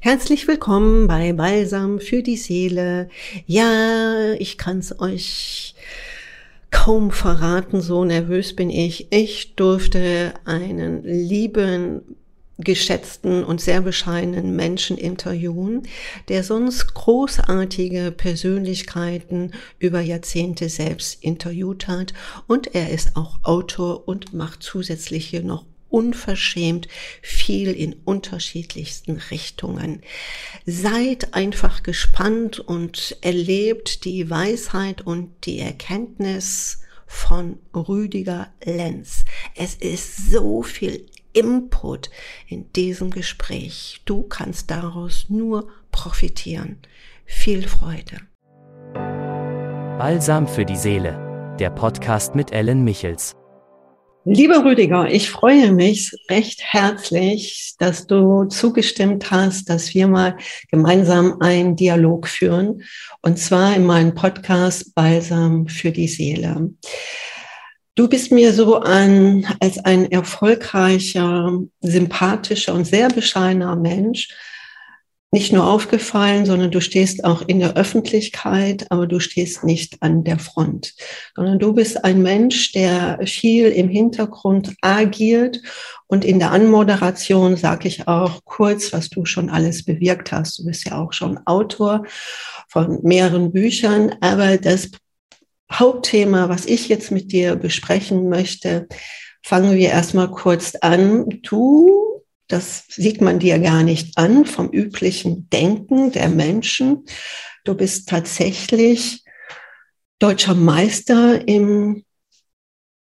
Herzlich willkommen bei Balsam für die Seele. Ja, ich kann's euch kaum verraten, so nervös bin ich. Ich durfte einen lieben geschätzten und sehr bescheidenen Menschen interviewen, der sonst großartige Persönlichkeiten über Jahrzehnte selbst interviewt hat und er ist auch Autor und macht zusätzlich hier noch unverschämt viel in unterschiedlichsten Richtungen. Seid einfach gespannt und erlebt die Weisheit und die Erkenntnis von Rüdiger Lenz. Es ist so viel Input in diesem Gespräch. Du kannst daraus nur profitieren. Viel Freude. Balsam für die Seele. Der Podcast mit Ellen Michels. Lieber Rüdiger, ich freue mich recht herzlich, dass du zugestimmt hast, dass wir mal gemeinsam einen Dialog führen, und zwar in meinem Podcast Balsam für die Seele. Du bist mir so an, als ein erfolgreicher, sympathischer und sehr bescheidener Mensch nicht nur aufgefallen, sondern du stehst auch in der Öffentlichkeit, aber du stehst nicht an der Front, sondern du bist ein Mensch, der viel im Hintergrund agiert und in der Anmoderation sage ich auch kurz, was du schon alles bewirkt hast. Du bist ja auch schon Autor von mehreren Büchern, aber das Hauptthema, was ich jetzt mit dir besprechen möchte, fangen wir erstmal kurz an. Du, das sieht man dir gar nicht an vom üblichen Denken der Menschen. Du bist tatsächlich deutscher Meister im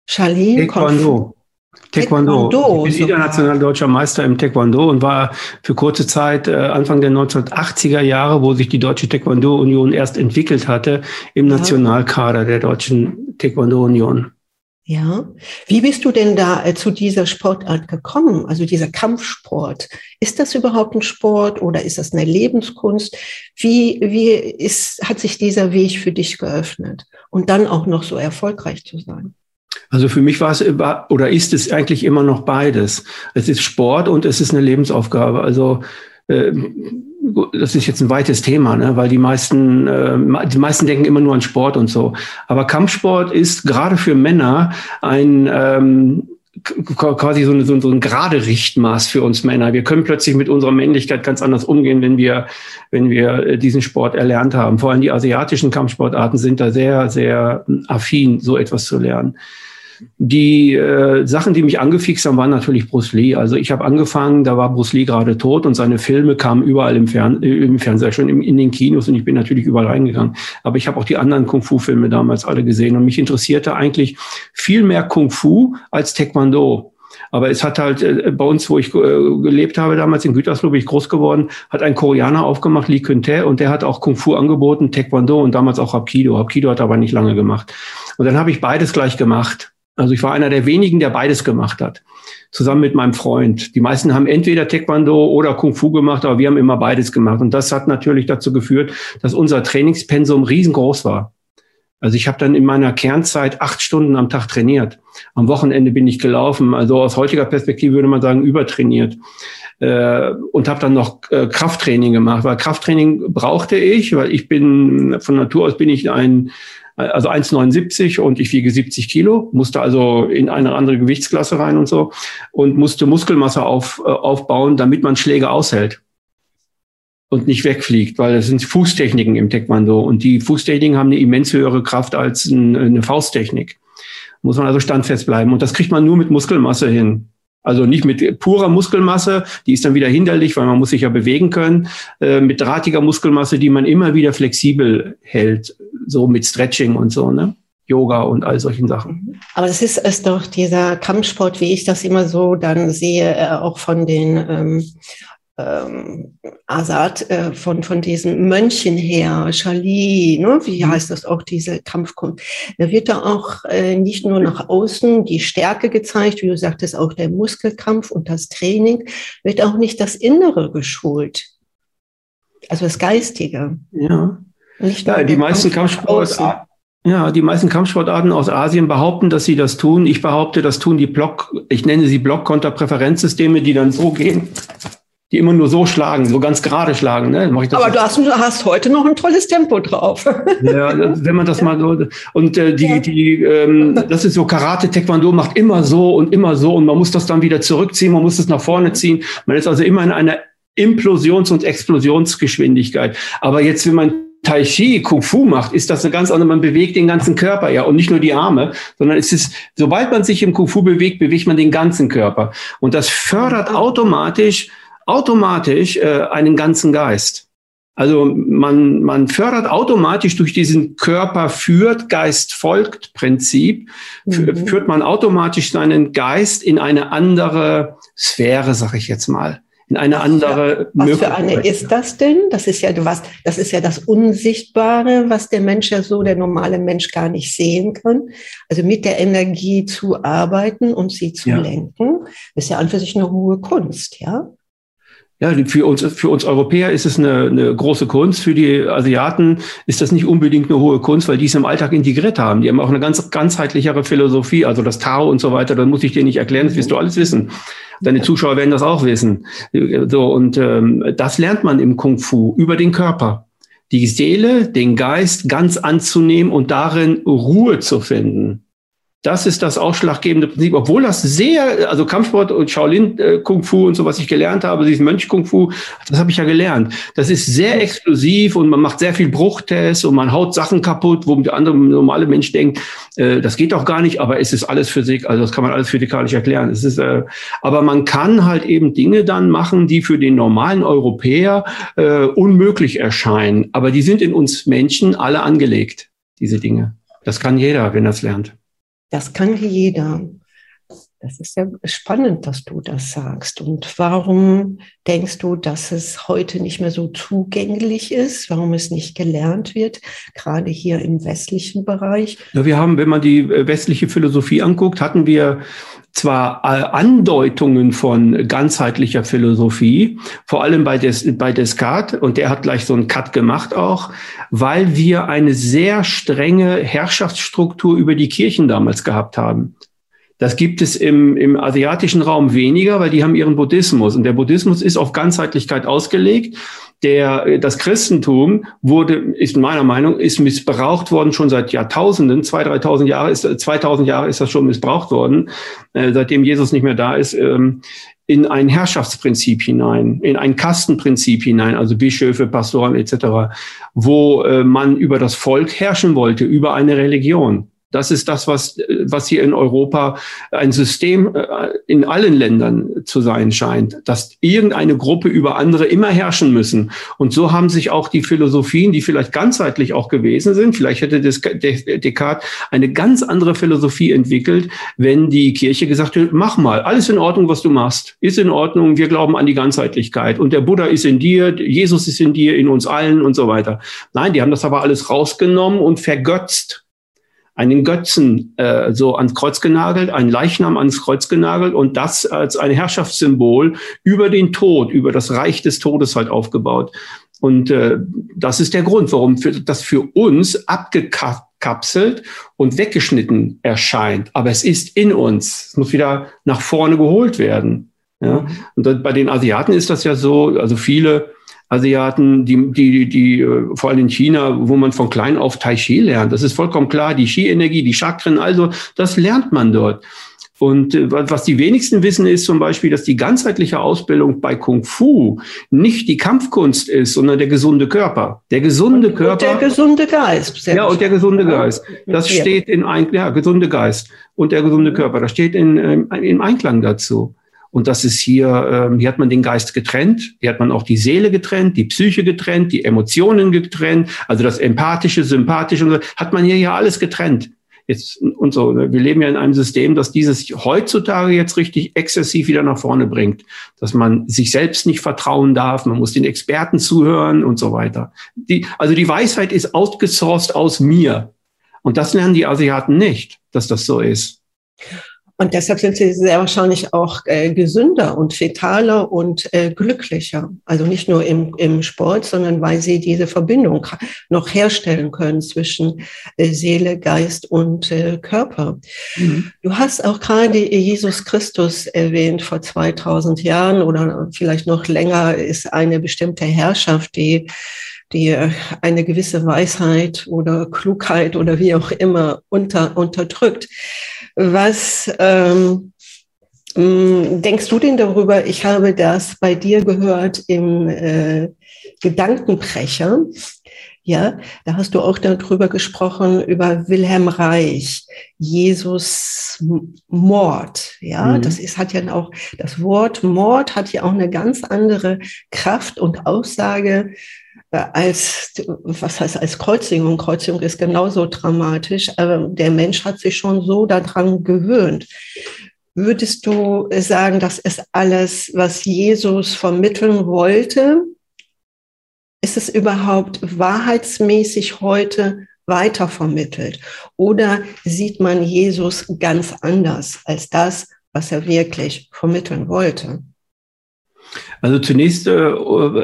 Shaolin. Taekwondo. Taekwondo. Taekwondo. Ich bin international deutscher Meister im Taekwondo und war für kurze Zeit, äh, Anfang der 1980er Jahre, wo sich die Deutsche Taekwondo-Union erst entwickelt hatte, im ja. Nationalkader der Deutschen Taekwondo-Union. Ja. Wie bist du denn da äh, zu dieser Sportart gekommen? Also dieser Kampfsport. Ist das überhaupt ein Sport oder ist das eine Lebenskunst? Wie, wie ist, hat sich dieser Weg für dich geöffnet? Und dann auch noch so erfolgreich zu sein? Also für mich war es oder ist es eigentlich immer noch beides. Es ist Sport und es ist eine Lebensaufgabe. Also äh, das ist jetzt ein weites Thema, ne? weil die meisten, äh, die meisten denken immer nur an Sport und so. Aber Kampfsport ist gerade für Männer ein ähm, quasi so, eine, so, ein gerade Richtmaß für uns Männer. Wir können plötzlich mit unserer Männlichkeit ganz anders umgehen, wenn wir, wenn wir äh, diesen Sport erlernt haben. Vor allem die asiatischen Kampfsportarten sind da sehr, sehr affin, so etwas zu lernen. Die äh, Sachen, die mich angefixt haben, waren natürlich Bruce Lee. Also ich habe angefangen, da war Bruce Lee gerade tot und seine Filme kamen überall im, Fern äh, im Fernseher, schon im, in den Kinos und ich bin natürlich überall reingegangen. Aber ich habe auch die anderen Kung-Fu-Filme damals alle gesehen und mich interessierte eigentlich viel mehr Kung-Fu als Taekwondo. Aber es hat halt äh, bei uns, wo ich äh, gelebt habe, damals in Gütersloh, bin ich groß geworden, hat ein Koreaner aufgemacht, Lee Kun-tae, und der hat auch Kung Fu angeboten, Taekwondo und damals auch Hapkido. Hapkido hat aber nicht lange gemacht. Und dann habe ich beides gleich gemacht. Also ich war einer der wenigen, der beides gemacht hat, zusammen mit meinem Freund. Die meisten haben entweder Taekwondo oder Kung Fu gemacht, aber wir haben immer beides gemacht. Und das hat natürlich dazu geführt, dass unser Trainingspensum riesengroß war. Also ich habe dann in meiner Kernzeit acht Stunden am Tag trainiert. Am Wochenende bin ich gelaufen. Also aus heutiger Perspektive würde man sagen, übertrainiert. Äh, und habe dann noch äh, Krafttraining gemacht, weil Krafttraining brauchte ich, weil ich bin von Natur aus bin ich ein also 1,79 und ich wiege 70 Kilo, musste also in eine andere Gewichtsklasse rein und so und musste Muskelmasse auf, äh, aufbauen, damit man Schläge aushält und nicht wegfliegt, weil das sind Fußtechniken im Taekwondo und die Fußtechniken haben eine immens höhere Kraft als ein, eine Fausttechnik. Muss man also standfest bleiben und das kriegt man nur mit Muskelmasse hin. Also nicht mit purer Muskelmasse, die ist dann wieder hinderlich, weil man muss sich ja bewegen können, äh, mit drahtiger Muskelmasse, die man immer wieder flexibel hält, so mit Stretching und so, ne? Yoga und all solchen Sachen. Aber das ist es doch dieser Kampfsport, wie ich das immer so dann sehe, äh, auch von den ähm, ähm, Asad äh, von, von diesen Mönchen her, Charlie, ne, wie mhm. heißt das auch, diese Kampfkunst, da wird da auch äh, nicht nur nach außen die Stärke gezeigt, wie du sagtest, auch der Muskelkampf und das Training, wird auch nicht das Innere geschult. Also das Geistige. Ja. Nicht ja, die meisten Kampfsportarten. Ja, die meisten Kampfsportarten aus Asien behaupten, dass sie das tun. Ich behaupte, das tun die Block, ich nenne sie Block-Konterpräferenzsysteme, die dann so gehen die immer nur so schlagen, so ganz gerade schlagen. Ne? Aber du hast, hast, heute noch ein tolles Tempo drauf. Ja, wenn man das mal so und äh, die, ja. die, ähm, das ist so Karate Taekwondo macht immer so und immer so und man muss das dann wieder zurückziehen, man muss es nach vorne ziehen. Man ist also immer in einer Implosions- und Explosionsgeschwindigkeit. Aber jetzt, wenn man Tai Chi, Kung Fu macht, ist das eine ganz andere, man bewegt den ganzen Körper, ja, und nicht nur die Arme, sondern es ist, sobald man sich im Kung Fu bewegt, bewegt man den ganzen Körper. Und das fördert automatisch automatisch äh, einen ganzen Geist. Also man, man fördert automatisch durch diesen Körper führt, Geist folgt Prinzip, mhm. führt man automatisch seinen Geist in eine andere Sphäre, sag ich jetzt mal. In eine was andere für, Was für eine ist das denn? Das ist ja was, das ist ja das Unsichtbare, was der Mensch ja so, der normale Mensch gar nicht sehen kann. Also mit der Energie zu arbeiten und sie zu ja. lenken, ist ja an für sich eine hohe Kunst, ja. Ja, für uns, für uns Europäer ist es eine, eine große Kunst. Für die Asiaten ist das nicht unbedingt eine hohe Kunst, weil die es im Alltag integriert haben. Die haben auch eine ganz ganzheitlichere Philosophie, also das Tao und so weiter. Da muss ich dir nicht erklären, das wirst du alles wissen. Deine Zuschauer werden das auch wissen. So und ähm, das lernt man im Kung Fu über den Körper, die Seele, den Geist ganz anzunehmen und darin Ruhe zu finden. Das ist das ausschlaggebende Prinzip, obwohl das sehr, also Kampfsport und Shaolin äh, Kung Fu und so, was ich gelernt habe, dieses Mönch Kung Fu, das habe ich ja gelernt. Das ist sehr exklusiv und man macht sehr viel Bruchtests und man haut Sachen kaputt, wo der andere normale Mensch denkt, äh, das geht doch gar nicht, aber es ist alles Physik, also das kann man alles physikalisch erklären. Es ist, äh, aber man kann halt eben Dinge dann machen, die für den normalen Europäer äh, unmöglich erscheinen. Aber die sind in uns Menschen alle angelegt, diese Dinge. Das kann jeder, wenn er es lernt. Das kann jeder. Das ist ja spannend, dass du das sagst. Und warum denkst du, dass es heute nicht mehr so zugänglich ist? Warum es nicht gelernt wird, gerade hier im westlichen Bereich? Ja, wir haben, wenn man die äh, westliche Philosophie anguckt, hatten wir zwar äh, Andeutungen von ganzheitlicher Philosophie, vor allem bei, Des, bei Descartes, und der hat gleich so einen Cut gemacht auch, weil wir eine sehr strenge Herrschaftsstruktur über die Kirchen damals gehabt haben. Das gibt es im, im asiatischen Raum weniger, weil die haben ihren Buddhismus. Und der Buddhismus ist auf Ganzheitlichkeit ausgelegt. Der, das Christentum wurde, ist meiner Meinung, ist missbraucht worden schon seit Jahrtausenden. Zwei, dreitausend Jahre ist, 2000 Jahre ist das schon missbraucht worden, äh, seitdem Jesus nicht mehr da ist. Ähm, in ein Herrschaftsprinzip hinein, in ein Kastenprinzip hinein, also Bischöfe, Pastoren etc., wo äh, man über das Volk herrschen wollte, über eine Religion. Das ist das, was, was hier in Europa ein System äh, in allen Ländern zu sein scheint, dass irgendeine Gruppe über andere immer herrschen müssen. Und so haben sich auch die Philosophien, die vielleicht ganzheitlich auch gewesen sind, vielleicht hätte Descartes eine ganz andere Philosophie entwickelt, wenn die Kirche gesagt hätte, mach mal, alles in Ordnung, was du machst, ist in Ordnung, wir glauben an die Ganzheitlichkeit und der Buddha ist in dir, Jesus ist in dir, in uns allen und so weiter. Nein, die haben das aber alles rausgenommen und vergötzt einen Götzen äh, so ans Kreuz genagelt, einen Leichnam ans Kreuz genagelt und das als ein Herrschaftssymbol über den Tod, über das Reich des Todes halt aufgebaut. Und äh, das ist der Grund, warum für, das für uns abgekapselt und weggeschnitten erscheint. Aber es ist in uns. Es muss wieder nach vorne geholt werden. Ja? Und bei den Asiaten ist das ja so, also viele Asiaten, die, die, die, äh, vor allem in China, wo man von klein auf Tai Chi lernt. Das ist vollkommen klar. Die Chi-Energie, die Chakren, also das lernt man dort. Und äh, was die wenigsten wissen, ist zum Beispiel, dass die ganzheitliche Ausbildung bei Kung Fu nicht die Kampfkunst ist, sondern der gesunde Körper. Der gesunde und, Körper. Und der gesunde Geist. Ja, und der gesunde Geist. Das steht in Einklang, ja, gesunde Geist und der gesunde Körper. Das steht in, äh, in Einklang dazu. Und das ist hier, ähm, hier hat man den Geist getrennt, hier hat man auch die Seele getrennt, die Psyche getrennt, die Emotionen getrennt, also das Empathische, Sympathische, so, hat man hier ja alles getrennt. Jetzt und so. Wir leben ja in einem System, das dieses heutzutage jetzt richtig exzessiv wieder nach vorne bringt, dass man sich selbst nicht vertrauen darf, man muss den Experten zuhören und so weiter. Die, also die Weisheit ist outgesourced aus mir. Und das lernen die Asiaten nicht, dass das so ist. Und deshalb sind sie sehr wahrscheinlich auch äh, gesünder und vitaler und äh, glücklicher. Also nicht nur im, im Sport, sondern weil sie diese Verbindung noch herstellen können zwischen äh, Seele, Geist und äh, Körper. Mhm. Du hast auch gerade Jesus Christus erwähnt vor 2000 Jahren oder vielleicht noch länger ist eine bestimmte Herrschaft, die die äh, eine gewisse Weisheit oder Klugheit oder wie auch immer unter, unterdrückt. Was ähm, mm, denkst du denn darüber? Ich habe das bei dir gehört im äh, Gedankenbrecher. Ja, da hast du auch darüber gesprochen, über Wilhelm Reich, Jesus Mord. Ja, mhm. das ist, hat ja auch, das Wort Mord hat ja auch eine ganz andere Kraft und Aussage als, was heißt als Kreuzigung? Kreuzigung ist genauso dramatisch, aber der Mensch hat sich schon so daran gewöhnt. Würdest du sagen, das ist alles, was Jesus vermitteln wollte? Ist es überhaupt wahrheitsmäßig heute weitervermittelt? Oder sieht man Jesus ganz anders als das, was er wirklich vermitteln wollte? Also zunächst, äh,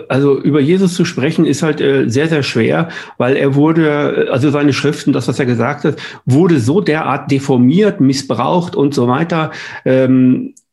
also über Jesus zu sprechen, ist halt äh, sehr, sehr schwer, weil er wurde, also seine Schriften, das, was er gesagt hat, wurde so derart deformiert, missbraucht und so weiter.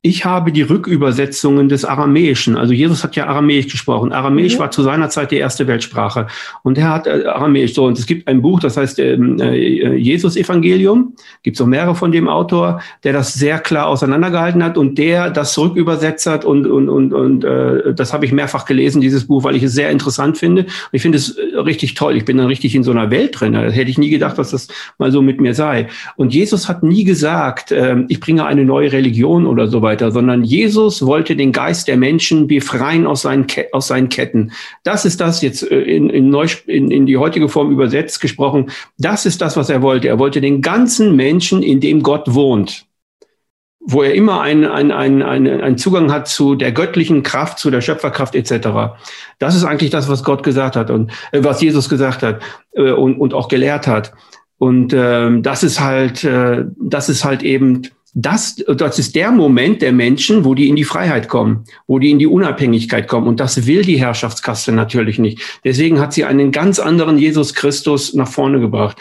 Ich habe die Rückübersetzungen des Aramäischen. Also Jesus hat ja Aramäisch gesprochen. Aramäisch mhm. war zu seiner Zeit die erste Weltsprache. Und er hat äh, Aramäisch so. Und es gibt ein Buch, das heißt ähm, äh, Jesus Evangelium. Gibt es auch mehrere von dem Autor, der das sehr klar auseinandergehalten hat und der das zurückübersetzt hat. Und, und, und, und äh, das habe ich mehrfach gelesen, dieses Buch, weil ich es sehr interessant finde. Und ich finde es äh, richtig toll. Ich bin dann richtig in so einer Welt drin. Da hätte ich nie gedacht, dass das mal so mit mir sei. Und Jesus hat nie gesagt, äh, ich bringe eine neue Religion oder so weiter weiter, sondern Jesus wollte den Geist der Menschen befreien aus seinen, aus seinen Ketten. Das ist das jetzt äh, in, in, Neu, in, in die heutige Form übersetzt gesprochen. Das ist das, was er wollte. Er wollte den ganzen Menschen, in dem Gott wohnt, wo er immer einen ein, ein, ein, Zugang hat zu der göttlichen Kraft, zu der Schöpferkraft etc. Das ist eigentlich das, was Gott gesagt hat und äh, was Jesus gesagt hat äh, und, und auch gelehrt hat. Und äh, das ist halt, äh, das ist halt eben das, das ist der Moment der Menschen, wo die in die Freiheit kommen, wo die in die Unabhängigkeit kommen. Und das will die Herrschaftskaste natürlich nicht. Deswegen hat sie einen ganz anderen Jesus Christus nach vorne gebracht.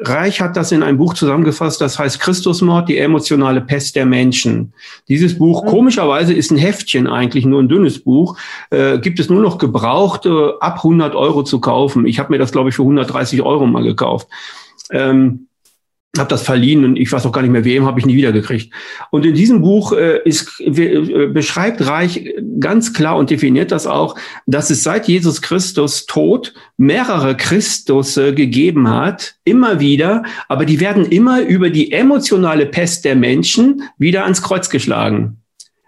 Reich hat das in einem Buch zusammengefasst, das heißt Christusmord, die emotionale Pest der Menschen. Dieses Buch, mhm. komischerweise, ist ein Heftchen eigentlich, nur ein dünnes Buch, äh, gibt es nur noch gebraucht, äh, ab 100 Euro zu kaufen. Ich habe mir das, glaube ich, für 130 Euro mal gekauft. Ähm, habe das verliehen und ich weiß auch gar nicht mehr wem, habe ich nie wiedergekriegt. Und in diesem Buch äh, ist, äh, beschreibt Reich ganz klar und definiert das auch, dass es seit Jesus Christus Tod mehrere Christus äh, gegeben hat, immer wieder, aber die werden immer über die emotionale Pest der Menschen wieder ans Kreuz geschlagen.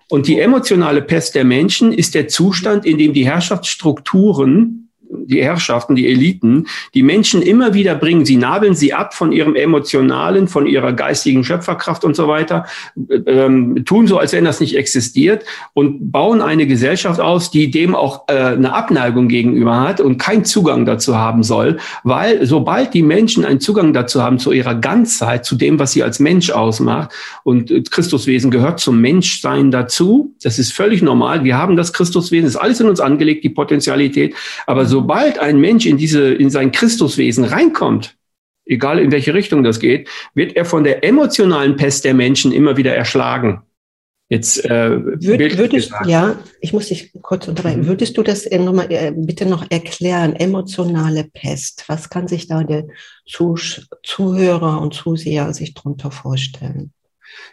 Und die emotionale Pest der Menschen ist der Zustand, in dem die Herrschaftsstrukturen die Herrschaften, die Eliten, die Menschen immer wieder bringen. Sie nabeln sie ab von ihrem emotionalen, von ihrer geistigen Schöpferkraft und so weiter, ähm, tun so, als wenn das nicht existiert und bauen eine Gesellschaft aus, die dem auch äh, eine Abneigung gegenüber hat und keinen Zugang dazu haben soll, weil sobald die Menschen einen Zugang dazu haben, zu ihrer Ganzheit, zu dem, was sie als Mensch ausmacht, und äh, Christuswesen gehört zum Menschsein dazu, das ist völlig normal. Wir haben das Christuswesen, ist alles in uns angelegt, die Potenzialität, aber so sobald ein Mensch in diese, in sein Christuswesen reinkommt, egal in welche Richtung das geht, wird er von der emotionalen Pest der Menschen immer wieder erschlagen. Jetzt äh, Würd, würdest, ja, ich muss dich kurz unterbrechen. Mhm. Würdest du das noch mal, äh, bitte noch erklären? Emotionale Pest. Was kann sich da der Zuhörer und Zuseher sich darunter vorstellen?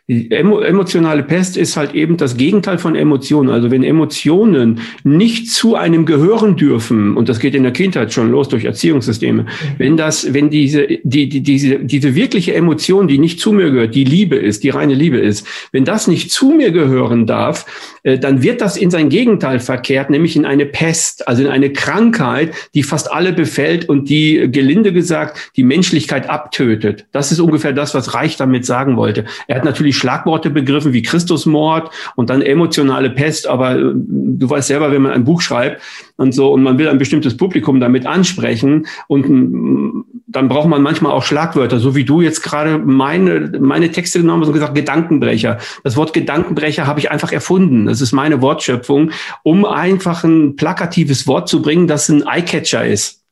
Die emotionale Pest ist halt eben das Gegenteil von Emotionen. Also wenn Emotionen nicht zu einem gehören dürfen, und das geht in der Kindheit schon los durch Erziehungssysteme, mhm. wenn das, wenn diese, die, die, diese, diese wirkliche Emotion, die nicht zu mir gehört, die Liebe ist, die reine Liebe ist, wenn das nicht zu mir gehören darf, äh, dann wird das in sein Gegenteil verkehrt, nämlich in eine Pest, also in eine Krankheit, die fast alle befällt und die, gelinde gesagt, die Menschlichkeit abtötet. Das ist ungefähr das, was Reich damit sagen wollte. Er hat natürlich Schlagworte begriffen wie Christusmord und dann emotionale Pest, aber äh, du weißt selber, wenn man ein Buch schreibt und so und man will ein bestimmtes Publikum damit ansprechen und dann braucht man manchmal auch Schlagwörter, so wie du jetzt gerade meine, meine Texte genommen hast und gesagt, Gedankenbrecher. Das Wort Gedankenbrecher habe ich einfach erfunden. Das ist meine Wortschöpfung, um einfach ein plakatives Wort zu bringen, das ein Eyecatcher ist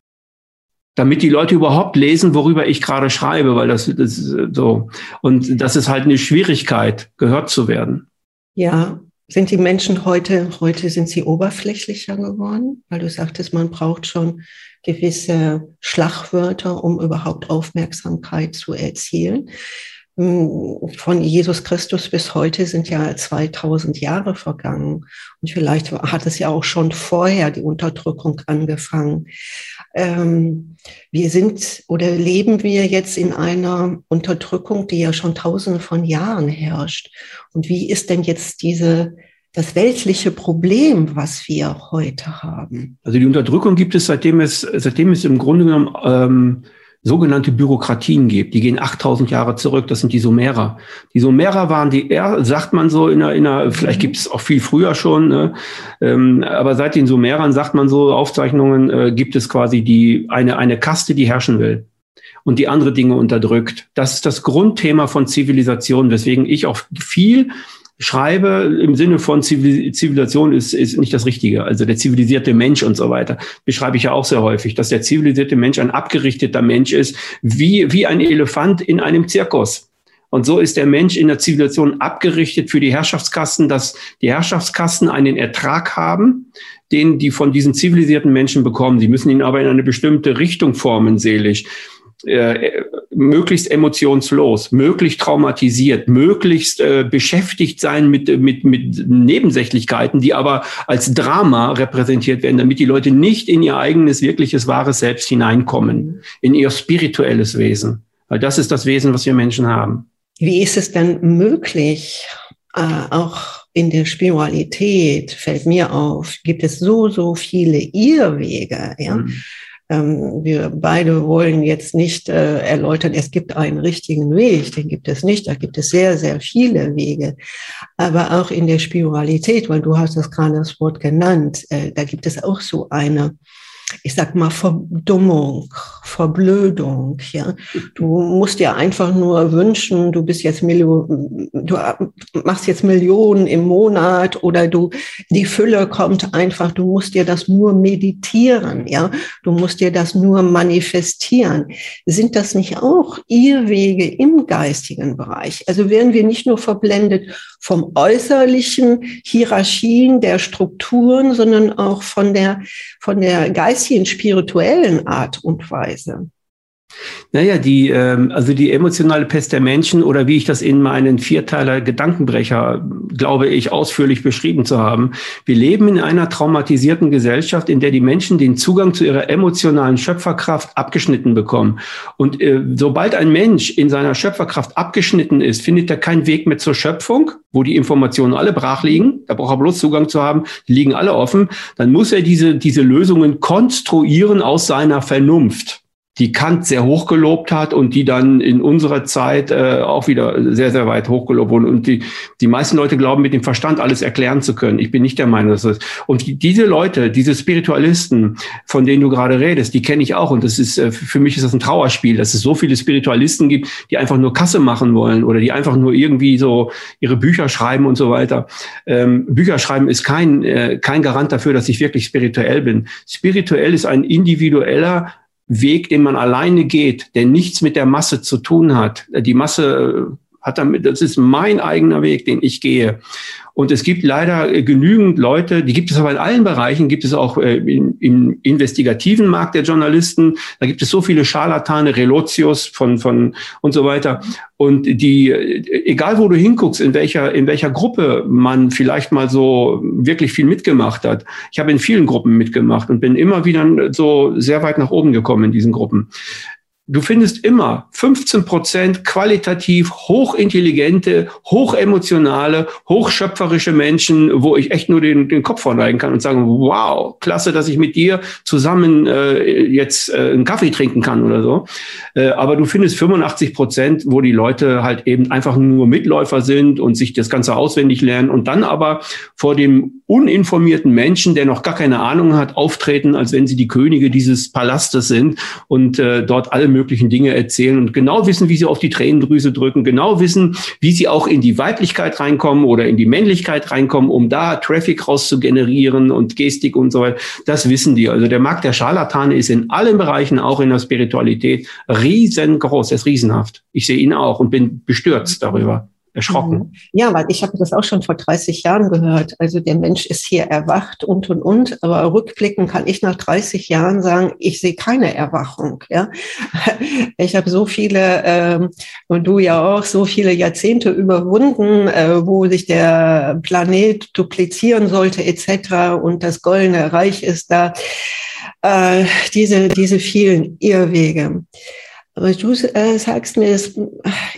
damit die Leute überhaupt lesen, worüber ich gerade schreibe, weil das, das so und das ist halt eine Schwierigkeit, gehört zu werden. Ja, sind die Menschen heute, heute sind sie oberflächlicher geworden, weil du sagtest, man braucht schon gewisse Schlagwörter, um überhaupt Aufmerksamkeit zu erzielen. Hm, von Jesus Christus bis heute sind ja 2000 Jahre vergangen. Und vielleicht hat es ja auch schon vorher die Unterdrückung angefangen. Ähm, wir sind oder leben wir jetzt in einer Unterdrückung, die ja schon tausende von Jahren herrscht. Und wie ist denn jetzt diese das weltliche Problem, was wir heute haben? Also die Unterdrückung gibt es, seitdem es, seitdem es im Grunde genommen ähm, sogenannte Bürokratien gibt. Die gehen 8000 Jahre zurück. Das sind die Sumerer. Die Sumerer waren die, sagt man so in einer, in einer vielleicht mhm. gibt es auch viel früher schon, ne? ähm, aber seit den Sumerern sagt man so Aufzeichnungen äh, gibt es quasi die eine eine Kaste, die herrschen will und die andere Dinge unterdrückt. Das ist das Grundthema von Zivilisation, weswegen ich auch viel schreibe im Sinne von Zivilisation ist, ist nicht das Richtige. Also der zivilisierte Mensch und so weiter beschreibe ich ja auch sehr häufig, dass der zivilisierte Mensch ein abgerichteter Mensch ist, wie, wie ein Elefant in einem Zirkus. Und so ist der Mensch in der Zivilisation abgerichtet für die Herrschaftskasten, dass die Herrschaftskasten einen Ertrag haben, den die von diesen zivilisierten Menschen bekommen. Sie müssen ihn aber in eine bestimmte Richtung formen, seelisch äh, möglichst emotionslos, möglichst traumatisiert, möglichst äh, beschäftigt sein mit, mit, mit Nebensächlichkeiten, die aber als Drama repräsentiert werden, damit die Leute nicht in ihr eigenes, wirkliches, wahres Selbst hineinkommen, in ihr spirituelles Wesen. Weil das ist das Wesen, was wir Menschen haben. Wie ist es denn möglich, äh, auch in der Spiritualität, fällt mir auf, gibt es so, so viele Irrwege, ja? Mhm ähm, wir beide wollen jetzt nicht äh, erläutern, es gibt einen richtigen Weg, den gibt es nicht, da gibt es sehr, sehr viele Wege. Aber auch in der Spiritualität, weil du hast das gerade das Wort genannt, äh, da gibt es auch so eine ich sag mal, Verdummung, Verblödung. Ja, du musst dir einfach nur wünschen, du bist jetzt Million, du machst jetzt Millionen im Monat oder du die Fülle kommt einfach. Du musst dir das nur meditieren. Ja, du musst dir das nur manifestieren. Sind das nicht auch Irrwege im geistigen Bereich? Also werden wir nicht nur verblendet vom äußerlichen Hierarchien der Strukturen, sondern auch von der von der geistigen geistigen, spirituellen Art und Weise. Naja, die, ähm, also die emotionale Pest der Menschen oder wie ich das in meinen Vierteiler Gedankenbrecher, glaube ich, ausführlich beschrieben zu haben. Wir leben in einer traumatisierten Gesellschaft, in der die Menschen den Zugang zu ihrer emotionalen Schöpferkraft abgeschnitten bekommen. Und äh, sobald ein Mensch in seiner Schöpferkraft abgeschnitten ist, findet er keinen Weg mehr zur Schöpfung, wo die Informationen alle brach liegen. Da braucht er bloß Zugang zu haben. Die liegen alle offen. Dann muss er diese, diese Lösungen konstruieren aus seiner Vernunft die Kant sehr hoch gelobt hat und die dann in unserer Zeit äh, auch wieder sehr, sehr weit hochgelobt wurden. Und die, die meisten Leute glauben, mit dem Verstand alles erklären zu können. Ich bin nicht der Meinung, dass das. Und die, diese Leute, diese Spiritualisten, von denen du gerade redest, die kenne ich auch. Und das ist, äh, für mich ist das ein Trauerspiel, dass es so viele Spiritualisten gibt, die einfach nur Kasse machen wollen oder die einfach nur irgendwie so ihre Bücher schreiben und so weiter. Ähm, Bücher schreiben ist kein, äh, kein Garant dafür, dass ich wirklich spirituell bin. Spirituell ist ein individueller Weg, den man alleine geht, der nichts mit der Masse zu tun hat. Die Masse hat damit, das ist mein eigener Weg, den ich gehe. Und es gibt leider äh, genügend Leute, die gibt es aber in allen Bereichen, gibt es auch äh, im investigativen Markt der Journalisten, da gibt es so viele Scharlatane, Relotius von, von und so weiter. Und die, äh, egal wo du hinguckst, in welcher, in welcher Gruppe man vielleicht mal so wirklich viel mitgemacht hat. Ich habe in vielen Gruppen mitgemacht und bin immer wieder so sehr weit nach oben gekommen in diesen Gruppen du findest immer 15 Prozent qualitativ hochintelligente, hochemotionale, hochschöpferische Menschen, wo ich echt nur den, den Kopf verneigen kann und sagen, wow, klasse, dass ich mit dir zusammen äh, jetzt äh, einen Kaffee trinken kann oder so. Äh, aber du findest 85 Prozent, wo die Leute halt eben einfach nur Mitläufer sind und sich das Ganze auswendig lernen und dann aber vor dem uninformierten Menschen, der noch gar keine Ahnung hat, auftreten, als wenn sie die Könige dieses Palastes sind und äh, dort alle möglichen möglichen Dinge erzählen und genau wissen, wie sie auf die Tränendrüse drücken, genau wissen, wie sie auch in die Weiblichkeit reinkommen oder in die Männlichkeit reinkommen, um da Traffic rauszugenerieren und Gestik und so weiter. Das wissen die. Also der Markt der Scharlatane ist in allen Bereichen, auch in der Spiritualität, riesengroß. Er ist riesenhaft. Ich sehe ihn auch und bin bestürzt darüber erschrocken. Mhm. Ja, weil ich habe das auch schon vor 30 Jahren gehört. Also der Mensch ist hier erwacht und und und. Aber rückblicken kann ich nach 30 Jahren sagen, ich sehe keine Erwachung. Ja, ich habe so viele ähm, und du ja auch so viele Jahrzehnte überwunden, äh, wo sich der Planet duplizieren sollte etc. Und das goldene Reich ist da. Äh, diese diese vielen Irrwege. Aber du äh, sagst mir, es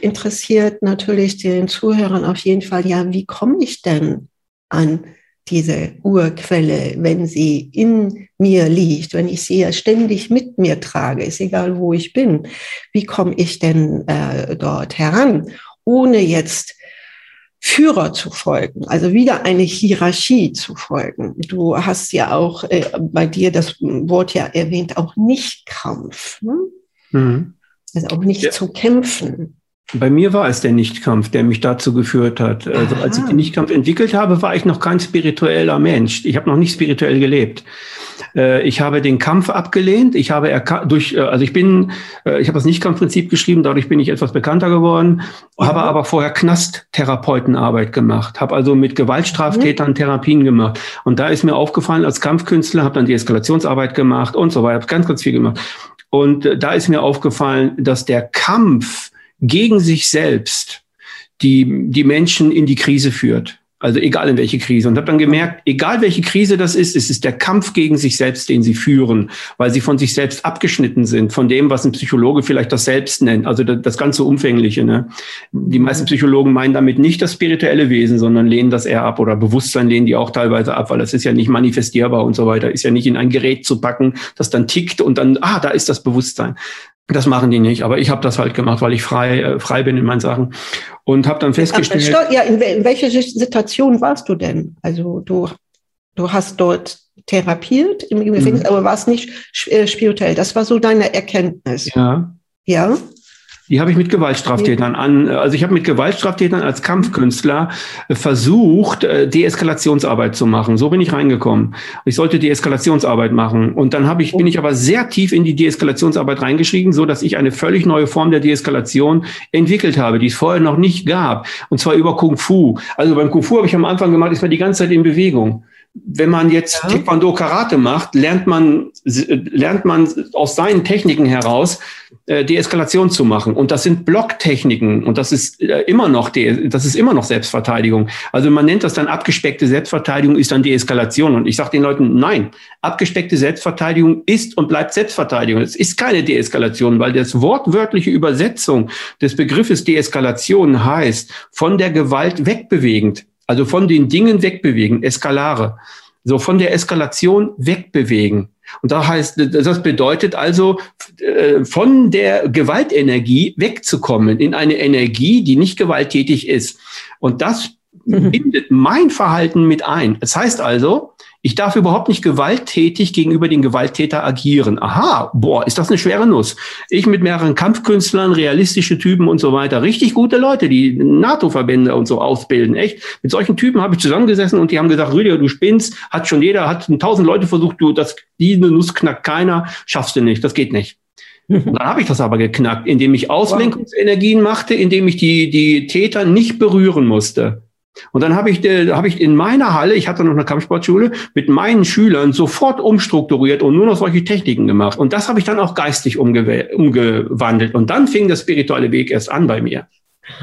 interessiert natürlich den Zuhörern auf jeden Fall, ja, wie komme ich denn an diese Urquelle, wenn sie in mir liegt, wenn ich sie ja ständig mit mir trage, ist egal, wo ich bin. Wie komme ich denn äh, dort heran, ohne jetzt Führer zu folgen, also wieder eine Hierarchie zu folgen. Du hast ja auch äh, bei dir das Wort ja erwähnt, auch nicht Kampf. Ne? Mhm. Also auch nicht ja. zu kämpfen. Bei mir war es der Nichtkampf, der mich dazu geführt hat. Also als ich den Nichtkampf entwickelt habe, war ich noch kein spiritueller Mensch. Ich habe noch nicht spirituell gelebt. Äh, ich habe den Kampf abgelehnt. Ich habe durch, äh, also ich bin, äh, ich habe das Nichtkampfprinzip geschrieben. Dadurch bin ich etwas bekannter geworden. Ja. Habe aber vorher Knasttherapeutenarbeit gemacht. Habe also mit Gewaltstraftätern mhm. Therapien gemacht. Und da ist mir aufgefallen als Kampfkünstler, habe dann die Eskalationsarbeit gemacht und so weiter. Habe ganz, ganz viel gemacht. Und äh, da ist mir aufgefallen, dass der Kampf gegen sich selbst die, die Menschen in die Krise führt. Also egal in welche Krise. Und habe dann gemerkt, egal welche Krise das ist, es ist der Kampf gegen sich selbst, den sie führen, weil sie von sich selbst abgeschnitten sind, von dem, was ein Psychologe vielleicht das Selbst nennt, also das, das ganze Umfängliche. Ne? Die meisten Psychologen meinen damit nicht das spirituelle Wesen, sondern lehnen das eher ab oder Bewusstsein lehnen die auch teilweise ab, weil das ist ja nicht manifestierbar und so weiter, ist ja nicht in ein Gerät zu packen, das dann tickt und dann, ah, da ist das Bewusstsein. Das machen die nicht, aber ich habe das halt gemacht, weil ich frei äh, frei bin in meinen Sachen und habe dann festgestellt. ja, in, in welcher Situation warst du denn? Also du du hast dort therapiert im Gefängnis, mhm. aber warst nicht äh, spirituell. Das war so deine Erkenntnis. Ja. Ja. Die habe ich mit Gewaltstraftätern an, also ich habe mit Gewaltstraftätern als Kampfkünstler versucht, äh, Deeskalationsarbeit zu machen. So bin ich reingekommen. Ich sollte Deeskalationsarbeit machen. Und dann habe ich, bin ich aber sehr tief in die Deeskalationsarbeit reingeschrieben, so dass ich eine völlig neue Form der Deeskalation entwickelt habe, die es vorher noch nicht gab. Und zwar über Kung Fu. Also beim Kung Fu habe ich am Anfang gemacht, ist man die ganze Zeit in Bewegung wenn man jetzt ja. Taekwondo Karate macht, lernt man, lernt man aus seinen Techniken heraus, äh, Deeskalation zu machen. Und das sind Blocktechniken. Und das ist äh, immer noch, De das ist immer noch Selbstverteidigung. Also man nennt das dann abgespeckte Selbstverteidigung ist dann Deeskalation. Und ich sage den Leuten, nein, abgespeckte Selbstverteidigung ist und bleibt Selbstverteidigung. Es ist keine Deeskalation, weil das wortwörtliche Übersetzung des Begriffes Deeskalation heißt, von der Gewalt wegbewegend. Also von den Dingen wegbewegen, Eskalare. So von der Eskalation wegbewegen. Und da heißt, das bedeutet also, äh, von der Gewaltenergie wegzukommen in eine Energie, die nicht gewalttätig ist. Und das mhm. bindet mein Verhalten mit ein. Das heißt also, ich darf überhaupt nicht gewalttätig gegenüber den Gewalttäter agieren. Aha, boah, ist das eine schwere Nuss. Ich mit mehreren Kampfkünstlern, realistische Typen und so weiter, richtig gute Leute, die NATO-Verbände und so ausbilden, echt. Mit solchen Typen habe ich zusammengesessen und die haben gesagt, Rüdiger, du spinnst, hat schon jeder, hat tausend Leute versucht, du, das, diese Nuss knackt keiner, schaffst du nicht, das geht nicht. Und dann habe ich das aber geknackt, indem ich Auslenkungsenergien machte, indem ich die, die Täter nicht berühren musste. Und dann habe ich, äh, hab ich in meiner Halle, ich hatte noch eine Kampfsportschule, mit meinen Schülern sofort umstrukturiert und nur noch solche Techniken gemacht. Und das habe ich dann auch geistig umgewandelt. Und dann fing der spirituelle Weg erst an bei mir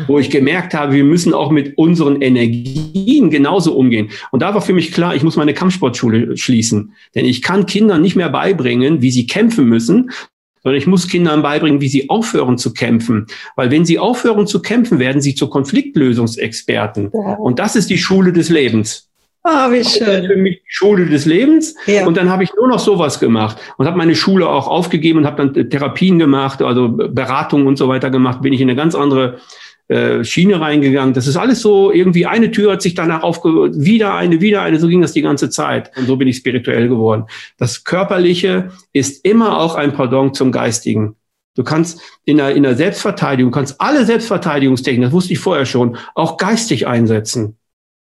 wo ich gemerkt habe, wir müssen auch mit unseren Energien genauso umgehen. Und da war für mich klar, ich muss meine Kampfsportschule schließen. Denn ich kann Kindern nicht mehr beibringen, wie sie kämpfen müssen, sondern ich muss Kindern beibringen, wie sie aufhören zu kämpfen. Weil wenn sie aufhören zu kämpfen, werden sie zu Konfliktlösungsexperten. Ja. Und das ist die Schule des Lebens. Ah, wie schön. Das ist für mich die Schule des Lebens. Ja. Und dann habe ich nur noch sowas gemacht und habe meine Schule auch aufgegeben und habe dann Therapien gemacht, also Beratungen und so weiter gemacht. Bin ich in eine ganz andere äh, Schiene reingegangen. Das ist alles so irgendwie eine Tür hat sich danach aufge wieder eine, wieder eine. So ging das die ganze Zeit. Und so bin ich spirituell geworden. Das Körperliche ist immer auch ein Pardon zum Geistigen. Du kannst in der, in der Selbstverteidigung, kannst alle Selbstverteidigungstechniken, das wusste ich vorher schon, auch geistig einsetzen.